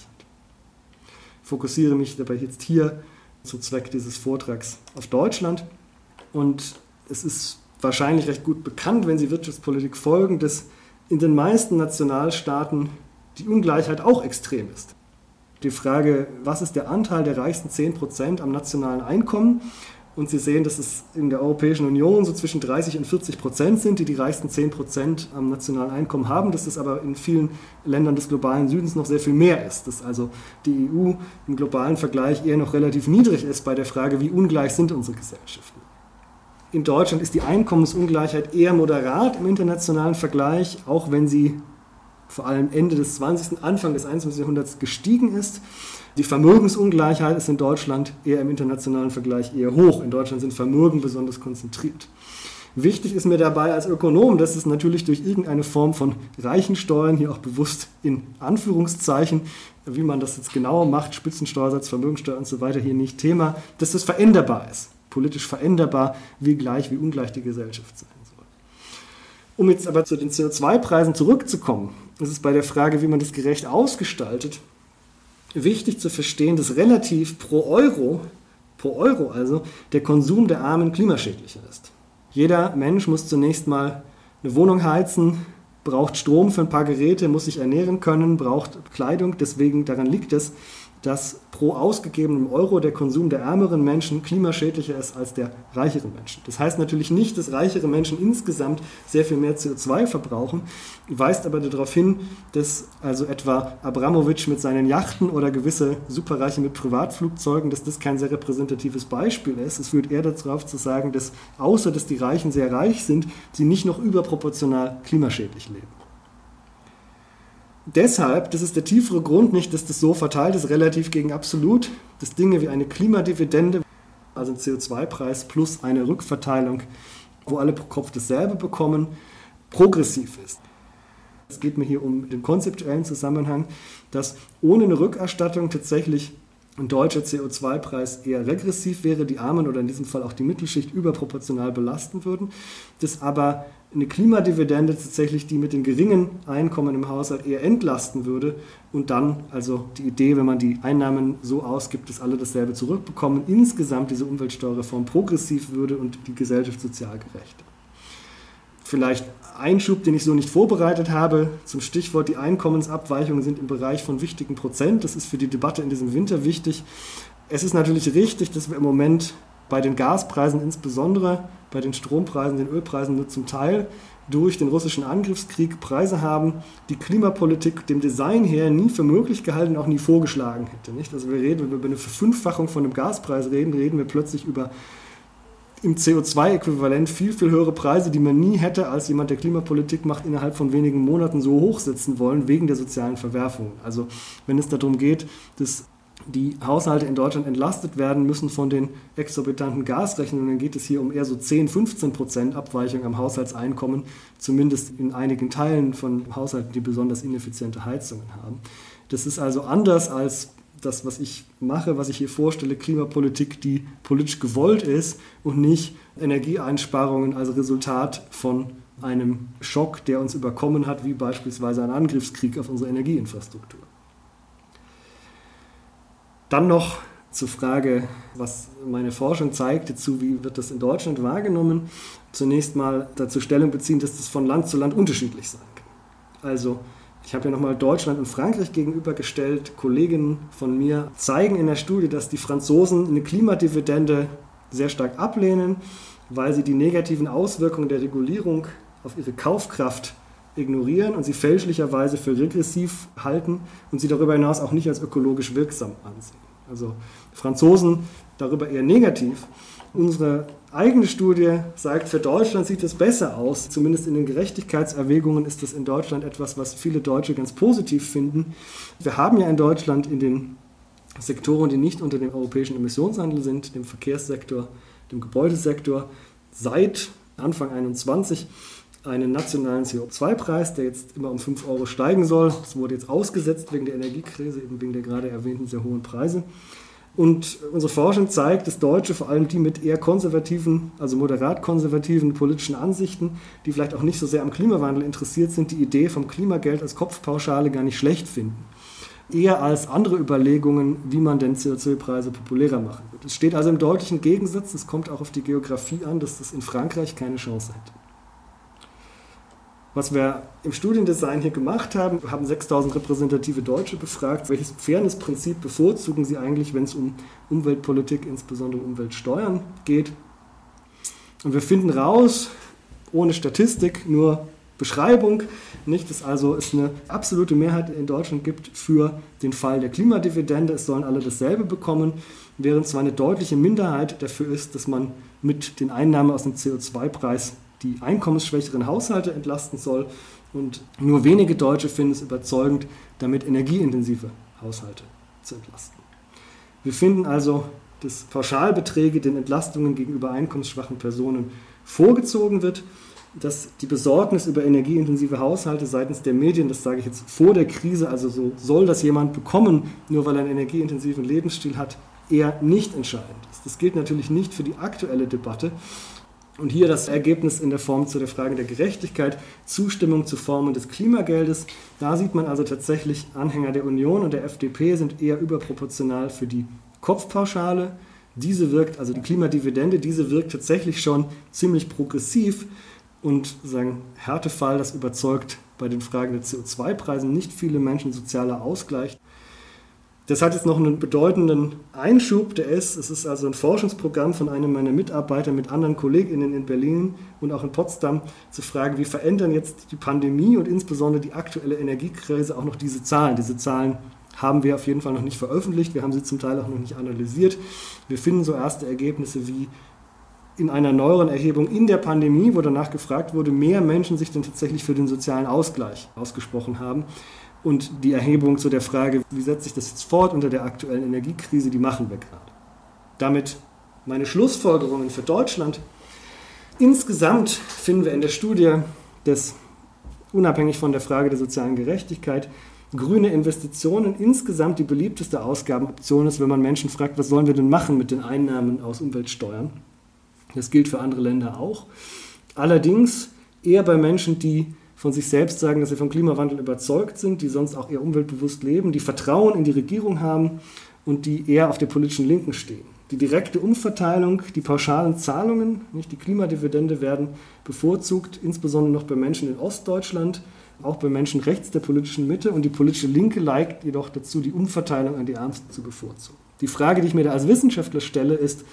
Ich fokussiere mich dabei jetzt hier zu Zweck dieses Vortrags auf Deutschland. Und es ist wahrscheinlich recht gut bekannt, wenn Sie Wirtschaftspolitik folgen, dass in den meisten Nationalstaaten die Ungleichheit auch extrem ist. Die Frage, was ist der Anteil der reichsten 10% am nationalen Einkommen? Und Sie sehen, dass es in der Europäischen Union so zwischen 30 und 40 Prozent sind, die die reichsten 10 Prozent am nationalen Einkommen haben, dass das aber in vielen Ländern des globalen Südens noch sehr viel mehr ist. Dass also die EU im globalen Vergleich eher noch relativ niedrig ist bei der Frage, wie ungleich sind unsere Gesellschaften. In Deutschland ist die Einkommensungleichheit eher moderat im internationalen Vergleich, auch wenn sie vor allem Ende des 20., Anfang des 21. Jahrhunderts gestiegen ist. Die Vermögensungleichheit ist in Deutschland eher im internationalen Vergleich eher hoch. In Deutschland sind Vermögen besonders konzentriert. Wichtig ist mir dabei als Ökonom, dass es natürlich durch irgendeine Form von Reichensteuern, hier auch bewusst in Anführungszeichen, wie man das jetzt genauer macht, Spitzensteuersatz, Vermögensteuer und so weiter, hier nicht Thema, dass das veränderbar ist politisch veränderbar, wie gleich, wie ungleich die Gesellschaft sein. Um jetzt aber zu den CO2-Preisen zurückzukommen, ist es bei der Frage, wie man das gerecht ausgestaltet, wichtig zu verstehen, dass relativ pro Euro, pro Euro also, der Konsum der Armen klimaschädlicher ist. Jeder Mensch muss zunächst mal eine Wohnung heizen, braucht Strom für ein paar Geräte, muss sich ernähren können, braucht Kleidung, deswegen daran liegt es, dass pro ausgegebenem Euro der Konsum der ärmeren Menschen klimaschädlicher ist als der reicheren Menschen. Das heißt natürlich nicht, dass reichere Menschen insgesamt sehr viel mehr CO2 verbrauchen, weist aber darauf hin, dass also etwa Abramowitsch mit seinen Yachten oder gewisse Superreiche mit Privatflugzeugen, dass das kein sehr repräsentatives Beispiel ist. Es führt eher darauf zu sagen, dass außer dass die Reichen sehr reich sind, sie nicht noch überproportional klimaschädlich leben deshalb, das ist der tiefere Grund, nicht, dass das so verteilt ist, relativ gegen absolut, dass Dinge wie eine Klimadividende, also ein CO2-Preis plus eine Rückverteilung, wo alle pro Kopf dasselbe bekommen, progressiv ist. Es geht mir hier um den konzeptuellen Zusammenhang, dass ohne eine Rückerstattung tatsächlich ein deutscher CO2-Preis eher regressiv wäre, die Armen oder in diesem Fall auch die Mittelschicht überproportional belasten würden, dass aber eine Klimadividende tatsächlich die mit den geringen Einkommen im Haushalt eher entlasten würde und dann, also die Idee, wenn man die Einnahmen so ausgibt, dass alle dasselbe zurückbekommen, insgesamt diese Umweltsteuerreform progressiv würde und die Gesellschaft sozial gerechter. Vielleicht Einschub, den ich so nicht vorbereitet habe, zum Stichwort, die Einkommensabweichungen sind im Bereich von wichtigen Prozent. Das ist für die Debatte in diesem Winter wichtig. Es ist natürlich richtig, dass wir im Moment bei den Gaspreisen insbesondere, bei den Strompreisen, den Ölpreisen nur zum Teil durch den russischen Angriffskrieg Preise haben, die Klimapolitik dem Design her nie für möglich gehalten, auch nie vorgeschlagen hätte. Nicht? Also wir reden, wenn wir über eine Verfünffachung von dem Gaspreis reden, reden wir plötzlich über im CO2-Äquivalent viel, viel höhere Preise, die man nie hätte, als jemand, der Klimapolitik macht, innerhalb von wenigen Monaten so hochsetzen wollen, wegen der sozialen Verwerfungen. Also wenn es darum geht, dass die Haushalte in Deutschland entlastet werden müssen von den exorbitanten Gasrechnungen, dann geht es hier um eher so 10, 15 Prozent Abweichung am Haushaltseinkommen, zumindest in einigen Teilen von Haushalten, die besonders ineffiziente Heizungen haben. Das ist also anders als das, was ich mache, was ich hier vorstelle, Klimapolitik, die politisch gewollt ist und nicht Energieeinsparungen als Resultat von einem Schock, der uns überkommen hat, wie beispielsweise ein Angriffskrieg auf unsere Energieinfrastruktur. Dann noch zur Frage, was meine Forschung zeigt, dazu, wie wird das in Deutschland wahrgenommen. Zunächst mal dazu Stellung beziehen, dass das von Land zu Land unterschiedlich sein kann. Also ich habe ja nochmal Deutschland und Frankreich gegenübergestellt. Kolleginnen von mir zeigen in der Studie, dass die Franzosen eine Klimadividende sehr stark ablehnen, weil sie die negativen Auswirkungen der Regulierung auf ihre Kaufkraft ignorieren und sie fälschlicherweise für regressiv halten und sie darüber hinaus auch nicht als ökologisch wirksam ansehen. Also Franzosen darüber eher negativ. Unsere eigene Studie sagt, für Deutschland sieht es besser aus. Zumindest in den Gerechtigkeitserwägungen ist das in Deutschland etwas, was viele Deutsche ganz positiv finden. Wir haben ja in Deutschland in den Sektoren, die nicht unter dem europäischen Emissionshandel sind, dem Verkehrssektor, dem Gebäudesektor, seit Anfang 2021 einen nationalen CO2-Preis, der jetzt immer um 5 Euro steigen soll. Das wurde jetzt ausgesetzt wegen der Energiekrise, eben wegen der gerade erwähnten sehr hohen Preise. Und unsere Forschung zeigt, dass Deutsche, vor allem die mit eher konservativen, also moderat konservativen politischen Ansichten, die vielleicht auch nicht so sehr am Klimawandel interessiert sind, die Idee vom Klimageld als Kopfpauschale gar nicht schlecht finden. Eher als andere Überlegungen, wie man denn CO2-Preise populärer machen wird. Es steht also im deutlichen Gegensatz, es kommt auch auf die Geografie an, dass das in Frankreich keine Chance hätte. Was wir im Studiendesign hier gemacht haben, wir haben 6000 repräsentative Deutsche befragt, welches Fairness-Prinzip bevorzugen sie eigentlich, wenn es um Umweltpolitik, insbesondere Umweltsteuern geht. Und wir finden raus, ohne Statistik, nur Beschreibung, nicht, dass also es eine absolute Mehrheit in Deutschland gibt für den Fall der Klimadividende. Es sollen alle dasselbe bekommen, während zwar eine deutliche Minderheit dafür ist, dass man mit den Einnahmen aus dem CO2-Preis die einkommensschwächeren Haushalte entlasten soll. Und nur wenige Deutsche finden es überzeugend, damit energieintensive Haushalte zu entlasten. Wir finden also, dass Pauschalbeträge den Entlastungen gegenüber einkommensschwachen Personen vorgezogen wird, dass die Besorgnis über energieintensive Haushalte seitens der Medien, das sage ich jetzt vor der Krise, also so soll das jemand bekommen, nur weil er einen energieintensiven Lebensstil hat, eher nicht entscheidend ist. Das gilt natürlich nicht für die aktuelle Debatte, und hier das Ergebnis in der Form zu der Frage der Gerechtigkeit, Zustimmung zu Formen des Klimageldes. Da sieht man also tatsächlich, Anhänger der Union und der FDP sind eher überproportional für die Kopfpauschale. Diese wirkt, also die Klimadividende, diese wirkt tatsächlich schon ziemlich progressiv und sagen, Härtefall, das überzeugt bei den Fragen der CO2-Preisen nicht viele Menschen sozialer Ausgleich. Das hat jetzt noch einen bedeutenden Einschub, der ist, es ist also ein Forschungsprogramm von einem meiner Mitarbeiter mit anderen KollegInnen in Berlin und auch in Potsdam zu fragen, wie verändern jetzt die Pandemie und insbesondere die aktuelle Energiekrise auch noch diese Zahlen. Diese Zahlen haben wir auf jeden Fall noch nicht veröffentlicht, wir haben sie zum Teil auch noch nicht analysiert. Wir finden so erste Ergebnisse wie in einer neueren Erhebung in der Pandemie, wo danach gefragt wurde, mehr Menschen sich denn tatsächlich für den sozialen Ausgleich ausgesprochen haben und die Erhebung zu der Frage, wie setzt sich das jetzt fort unter der aktuellen Energiekrise, die machen wir gerade. Damit meine Schlussfolgerungen für Deutschland. Insgesamt finden wir in der Studie, dass unabhängig von der Frage der sozialen Gerechtigkeit grüne Investitionen insgesamt die beliebteste Ausgabenoption ist, wenn man Menschen fragt, was sollen wir denn machen mit den Einnahmen aus Umweltsteuern. Das gilt für andere Länder auch. Allerdings eher bei Menschen, die von sich selbst sagen, dass sie vom Klimawandel überzeugt sind, die sonst auch eher umweltbewusst leben, die Vertrauen in die Regierung haben und die eher auf der politischen Linken stehen. Die direkte Umverteilung, die pauschalen Zahlungen, nicht die Klimadividende werden bevorzugt, insbesondere noch bei Menschen in Ostdeutschland, auch bei Menschen rechts der politischen Mitte und die politische Linke neigt jedoch dazu, die Umverteilung an die Ärmsten zu bevorzugen. Die Frage, die ich mir da als Wissenschaftler stelle, ist,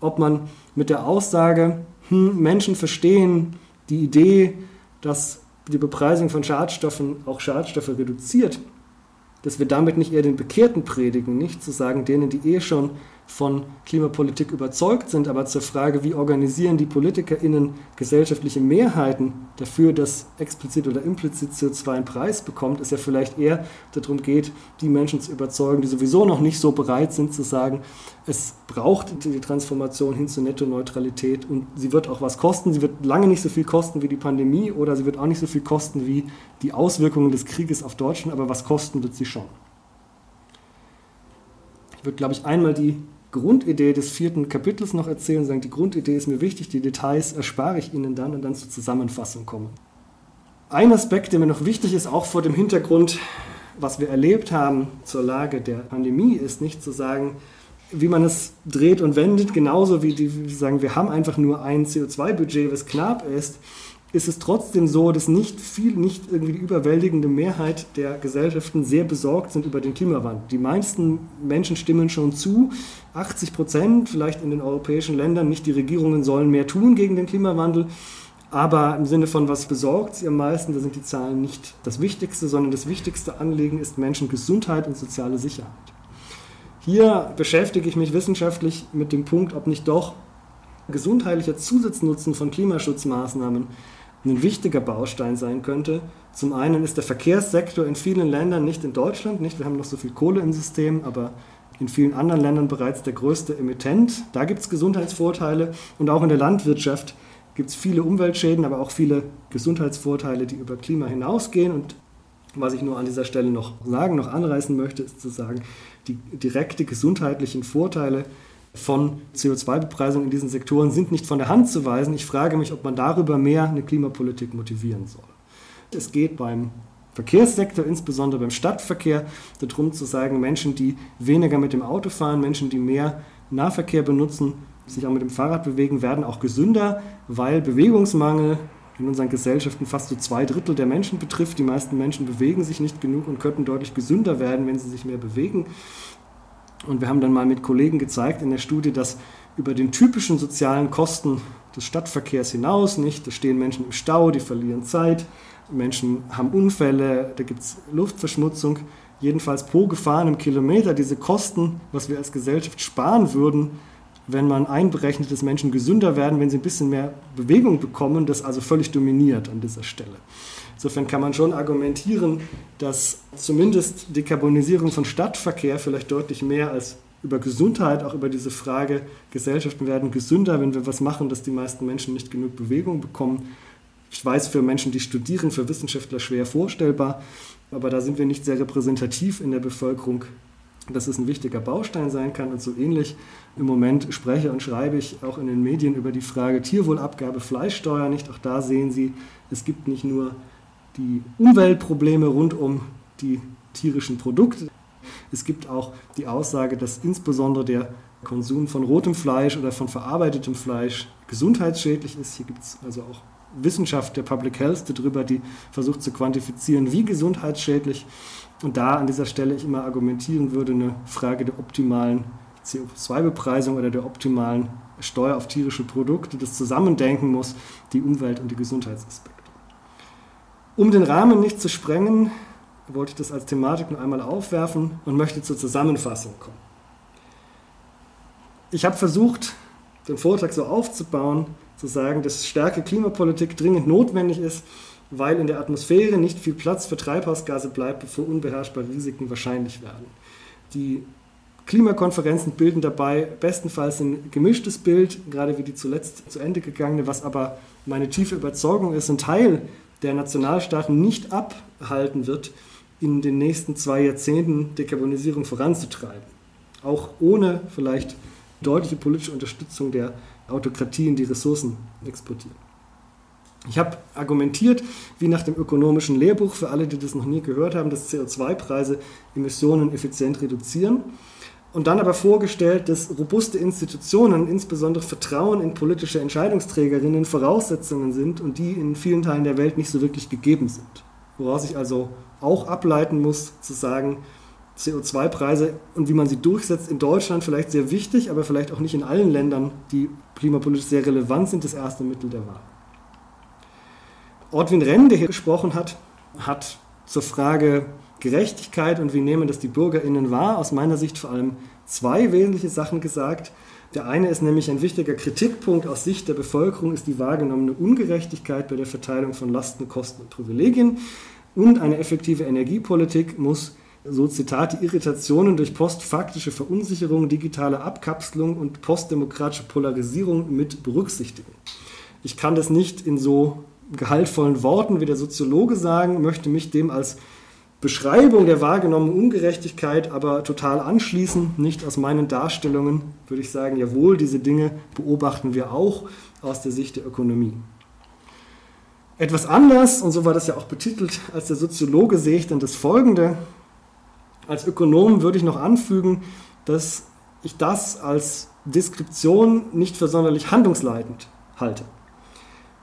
ob man mit der Aussage, hm, Menschen verstehen die Idee, dass die Bepreisung von Schadstoffen auch Schadstoffe reduziert, dass wir damit nicht eher den Bekehrten predigen, nicht zu sagen, denen, die eh schon von Klimapolitik überzeugt sind, aber zur Frage, wie organisieren die PolitikerInnen gesellschaftliche Mehrheiten dafür, dass explizit oder implizit CO2 einen Preis bekommt, es ja vielleicht eher darum geht, die Menschen zu überzeugen, die sowieso noch nicht so bereit sind zu sagen, es braucht die Transformation hin zur Nettoneutralität und sie wird auch was kosten. Sie wird lange nicht so viel kosten wie die Pandemie oder sie wird auch nicht so viel kosten wie die Auswirkungen des Krieges auf Deutschland, aber was kosten wird sie schon. Ich würde, glaube ich, einmal die Grundidee des vierten Kapitels noch erzählen, sagen, die Grundidee ist mir wichtig, die Details erspare ich Ihnen dann und dann zur Zusammenfassung kommen. Ein Aspekt, der mir noch wichtig ist, auch vor dem Hintergrund, was wir erlebt haben zur Lage der Pandemie, ist nicht zu sagen, wie man es dreht und wendet, genauso wie die sagen, wir haben einfach nur ein CO2-Budget, was knapp ist, ist es trotzdem so, dass nicht viel, nicht irgendwie die überwältigende Mehrheit der Gesellschaften sehr besorgt sind über den Klimawandel. Die meisten Menschen stimmen schon zu, 80 Prozent, vielleicht in den europäischen Ländern, nicht die Regierungen sollen mehr tun gegen den Klimawandel. Aber im Sinne von was besorgt sie am meisten, da sind die Zahlen nicht das Wichtigste, sondern das wichtigste Anliegen ist Menschengesundheit und soziale Sicherheit. Hier beschäftige ich mich wissenschaftlich mit dem Punkt, ob nicht doch gesundheitlicher Zusatznutzen von Klimaschutzmaßnahmen ein wichtiger Baustein sein könnte. Zum einen ist der Verkehrssektor in vielen Ländern, nicht in Deutschland, nicht, wir haben noch so viel Kohle im System, aber in vielen anderen Ländern bereits der größte Emittent. Da gibt es Gesundheitsvorteile und auch in der Landwirtschaft gibt es viele Umweltschäden, aber auch viele Gesundheitsvorteile, die über Klima hinausgehen. Und was ich nur an dieser Stelle noch sagen, noch anreißen möchte, ist zu sagen, die direkte gesundheitlichen Vorteile von CO2-Bepreisung in diesen Sektoren sind nicht von der Hand zu weisen. Ich frage mich, ob man darüber mehr eine Klimapolitik motivieren soll. Es geht beim Verkehrssektor, insbesondere beim Stadtverkehr, darum zu sagen, Menschen, die weniger mit dem Auto fahren, Menschen, die mehr Nahverkehr benutzen, sich auch mit dem Fahrrad bewegen, werden auch gesünder, weil Bewegungsmangel in unseren Gesellschaften fast so zwei Drittel der Menschen betrifft. Die meisten Menschen bewegen sich nicht genug und könnten deutlich gesünder werden, wenn sie sich mehr bewegen. Und wir haben dann mal mit Kollegen gezeigt in der Studie, dass über den typischen sozialen Kosten des Stadtverkehrs hinaus, nicht, da stehen Menschen im Stau, die verlieren Zeit, Menschen haben Unfälle, da gibt es Luftverschmutzung. Jedenfalls pro gefahrenem Kilometer diese Kosten, was wir als Gesellschaft sparen würden, wenn man einberechnet, dass Menschen gesünder werden, wenn sie ein bisschen mehr Bewegung bekommen, das also völlig dominiert an dieser Stelle. Insofern kann man schon argumentieren, dass zumindest Dekarbonisierung von Stadtverkehr vielleicht deutlich mehr als über Gesundheit, auch über diese Frage, Gesellschaften werden gesünder, wenn wir was machen, dass die meisten Menschen nicht genug Bewegung bekommen. Ich weiß, für Menschen, die studieren, für Wissenschaftler schwer vorstellbar, aber da sind wir nicht sehr repräsentativ in der Bevölkerung, dass es ein wichtiger Baustein sein kann. Und so ähnlich im Moment spreche und schreibe ich auch in den Medien über die Frage Tierwohlabgabe, Fleischsteuer. Nicht auch da sehen Sie, es gibt nicht nur die Umweltprobleme rund um die tierischen Produkte. Es gibt auch die Aussage, dass insbesondere der Konsum von rotem Fleisch oder von verarbeitetem Fleisch gesundheitsschädlich ist. Hier gibt es also auch Wissenschaft der Public Health darüber, die versucht zu quantifizieren, wie gesundheitsschädlich. Und da an dieser Stelle ich immer argumentieren würde, eine Frage der optimalen CO2-Bepreisung oder der optimalen Steuer auf tierische Produkte, das Zusammendenken muss, die Umwelt- und die Gesundheitsaspekte. Um den Rahmen nicht zu sprengen, wollte ich das als Thematik noch einmal aufwerfen und möchte zur Zusammenfassung kommen. Ich habe versucht, den Vortrag so aufzubauen, zu sagen, dass starke Klimapolitik dringend notwendig ist, weil in der Atmosphäre nicht viel Platz für Treibhausgase bleibt, bevor unbeherrschbare Risiken wahrscheinlich werden. Die Klimakonferenzen bilden dabei bestenfalls ein gemischtes Bild, gerade wie die zuletzt zu Ende gegangene, was aber meine tiefe Überzeugung ist, ein Teil der Nationalstaaten nicht abhalten wird, in den nächsten zwei Jahrzehnten Dekarbonisierung voranzutreiben. Auch ohne vielleicht deutliche politische Unterstützung der Autokratien, die Ressourcen exportieren. Ich habe argumentiert, wie nach dem ökonomischen Lehrbuch, für alle, die das noch nie gehört haben, dass CO2-Preise Emissionen effizient reduzieren und dann aber vorgestellt, dass robuste Institutionen, insbesondere Vertrauen in politische Entscheidungsträgerinnen, Voraussetzungen sind und die in vielen Teilen der Welt nicht so wirklich gegeben sind. Woraus ich also auch ableiten muss, zu sagen, CO2-Preise und wie man sie durchsetzt in Deutschland vielleicht sehr wichtig, aber vielleicht auch nicht in allen Ländern, die klimapolitisch sehr relevant sind, das erste Mittel der Wahl. Ortwin Renn, der hier gesprochen hat, hat zur Frage Gerechtigkeit und wie nehmen das die BürgerInnen wahr, aus meiner Sicht vor allem zwei wesentliche Sachen gesagt. Der eine ist nämlich ein wichtiger Kritikpunkt aus Sicht der Bevölkerung, ist die wahrgenommene Ungerechtigkeit bei der Verteilung von Lasten, Kosten und Privilegien. Und eine effektive Energiepolitik muss, so Zitat, die Irritationen durch postfaktische Verunsicherung, digitale Abkapselung und postdemokratische Polarisierung mit berücksichtigen. Ich kann das nicht in so gehaltvollen Worten wie der Soziologe sagen, möchte mich dem als Beschreibung der wahrgenommenen Ungerechtigkeit aber total anschließen. Nicht aus meinen Darstellungen würde ich sagen, jawohl, diese Dinge beobachten wir auch aus der Sicht der Ökonomie. Etwas anders, und so war das ja auch betitelt, als der Soziologe sehe ich dann das Folgende. Als Ökonom würde ich noch anfügen, dass ich das als Deskription nicht für sonderlich handlungsleitend halte.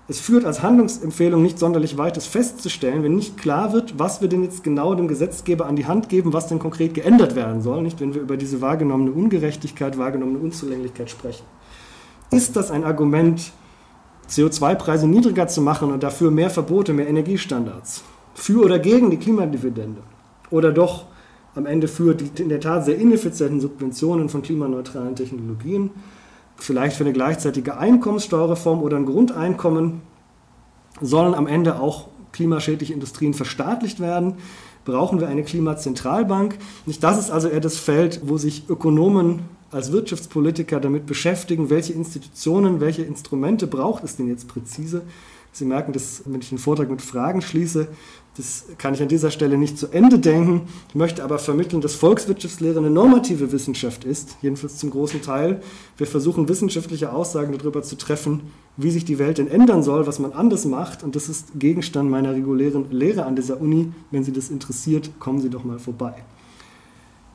Es führt als Handlungsempfehlung nicht sonderlich weit, es festzustellen, wenn nicht klar wird, was wir denn jetzt genau dem Gesetzgeber an die Hand geben, was denn konkret geändert werden soll, nicht wenn wir über diese wahrgenommene Ungerechtigkeit, wahrgenommene Unzulänglichkeit sprechen. Ist das ein Argument, CO2-Preise niedriger zu machen und dafür mehr Verbote, mehr Energiestandards? Für oder gegen die Klimadividende? Oder doch am Ende für die in der Tat sehr ineffizienten Subventionen von klimaneutralen Technologien? Vielleicht für eine gleichzeitige Einkommenssteuerreform oder ein Grundeinkommen sollen am Ende auch klimaschädliche Industrien verstaatlicht werden. Brauchen wir eine Klimazentralbank? Nicht das ist also eher das Feld, wo sich Ökonomen als Wirtschaftspolitiker damit beschäftigen, welche Institutionen, welche Instrumente braucht es denn jetzt präzise. Sie merken, dass, wenn ich den Vortrag mit Fragen schließe, das kann ich an dieser Stelle nicht zu Ende denken. Ich möchte aber vermitteln, dass Volkswirtschaftslehre eine normative Wissenschaft ist, jedenfalls zum großen Teil. Wir versuchen wissenschaftliche Aussagen darüber zu treffen, wie sich die Welt denn ändern soll, was man anders macht. Und das ist Gegenstand meiner regulären Lehre an dieser Uni. Wenn Sie das interessiert, kommen Sie doch mal vorbei.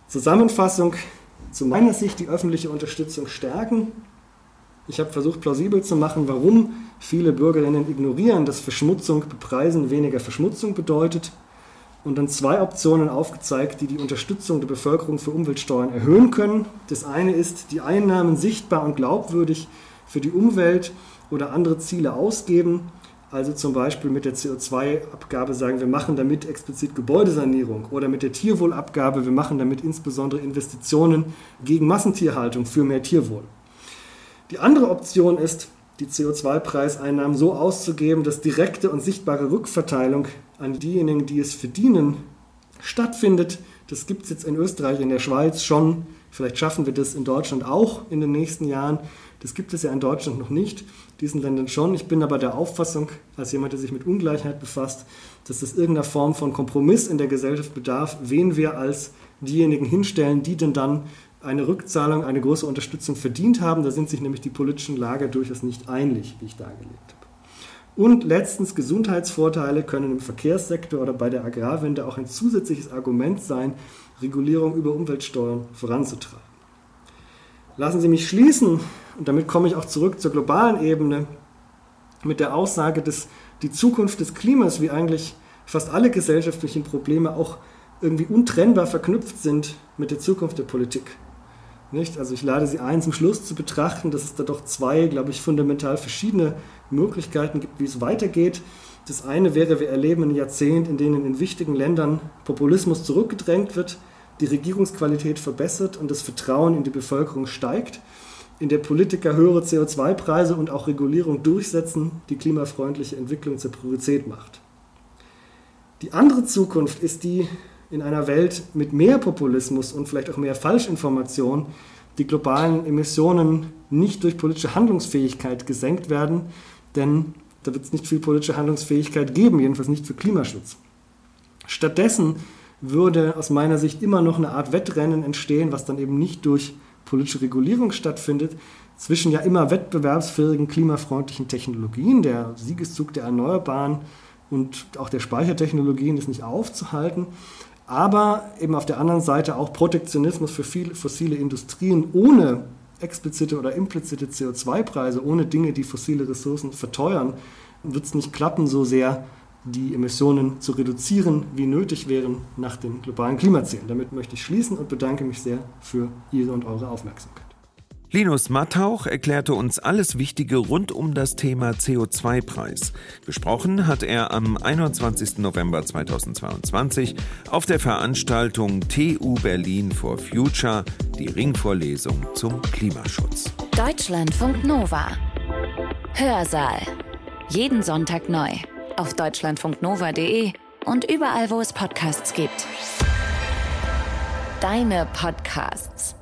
Zusammenfassung. Zu meiner Sicht die öffentliche Unterstützung stärken. Ich habe versucht, plausibel zu machen, warum viele Bürgerinnen ignorieren, dass Verschmutzung bepreisen weniger Verschmutzung bedeutet. Und dann zwei Optionen aufgezeigt, die die Unterstützung der Bevölkerung für Umweltsteuern erhöhen können. Das eine ist, die Einnahmen sichtbar und glaubwürdig für die Umwelt oder andere Ziele ausgeben. Also zum Beispiel mit der CO2-Abgabe sagen, wir machen damit explizit Gebäudesanierung oder mit der Tierwohlabgabe, wir machen damit insbesondere Investitionen gegen Massentierhaltung für mehr Tierwohl. Die andere Option ist, die CO2-Preiseinnahmen so auszugeben, dass direkte und sichtbare Rückverteilung an diejenigen, die es verdienen, stattfindet. Das gibt es jetzt in Österreich, in der Schweiz schon. Vielleicht schaffen wir das in Deutschland auch in den nächsten Jahren. Das gibt es ja in Deutschland noch nicht, diesen Ländern schon. Ich bin aber der Auffassung, als jemand, der sich mit Ungleichheit befasst, dass das irgendeiner Form von Kompromiss in der Gesellschaft bedarf, wen wir als diejenigen hinstellen, die denn dann eine Rückzahlung, eine große Unterstützung verdient haben. Da sind sich nämlich die politischen Lager durchaus nicht einig, wie ich dargelegt habe. Und letztens, Gesundheitsvorteile können im Verkehrssektor oder bei der Agrarwende auch ein zusätzliches Argument sein, Regulierung über Umweltsteuern voranzutreiben. Lassen Sie mich schließen, und damit komme ich auch zurück zur globalen Ebene, mit der Aussage, dass die Zukunft des Klimas, wie eigentlich fast alle gesellschaftlichen Probleme, auch irgendwie untrennbar verknüpft sind mit der Zukunft der Politik. Nicht? Also ich lade Sie ein, zum Schluss zu betrachten, dass es da doch zwei, glaube ich, fundamental verschiedene Möglichkeiten gibt, wie es weitergeht. Das eine wäre, wir erleben ein Jahrzehnt, in denen in wichtigen Ländern Populismus zurückgedrängt wird, die Regierungsqualität verbessert und das Vertrauen in die Bevölkerung steigt, in der Politiker höhere CO2-Preise und auch Regulierung durchsetzen, die klimafreundliche Entwicklung zur Priorität macht. Die andere Zukunft ist die in einer Welt mit mehr Populismus und vielleicht auch mehr Falschinformation die globalen Emissionen nicht durch politische Handlungsfähigkeit gesenkt werden, denn da wird es nicht viel politische Handlungsfähigkeit geben, jedenfalls nicht für Klimaschutz. Stattdessen würde aus meiner Sicht immer noch eine Art Wettrennen entstehen, was dann eben nicht durch politische Regulierung stattfindet, zwischen ja immer wettbewerbsfähigen klimafreundlichen Technologien, der Siegeszug der Erneuerbaren und auch der Speichertechnologien ist nicht aufzuhalten, aber eben auf der anderen Seite auch Protektionismus für viele fossile Industrien ohne explizite oder implizite CO2-Preise, ohne Dinge, die fossile Ressourcen verteuern, wird es nicht klappen, so sehr die Emissionen zu reduzieren, wie nötig wären nach den globalen Klimazielen. Damit möchte ich schließen und bedanke mich sehr für Ihre und eure Aufmerksamkeit. Linus Mattauch erklärte uns alles Wichtige rund um das Thema CO2-Preis. Gesprochen hat er am 21. November 2022 auf der Veranstaltung TU Berlin for Future, die Ringvorlesung zum Klimaschutz. Deutschlandfunk Nova. Hörsaal. Jeden Sonntag neu auf deutschlandfunknova.de und überall, wo es Podcasts gibt. Deine Podcasts.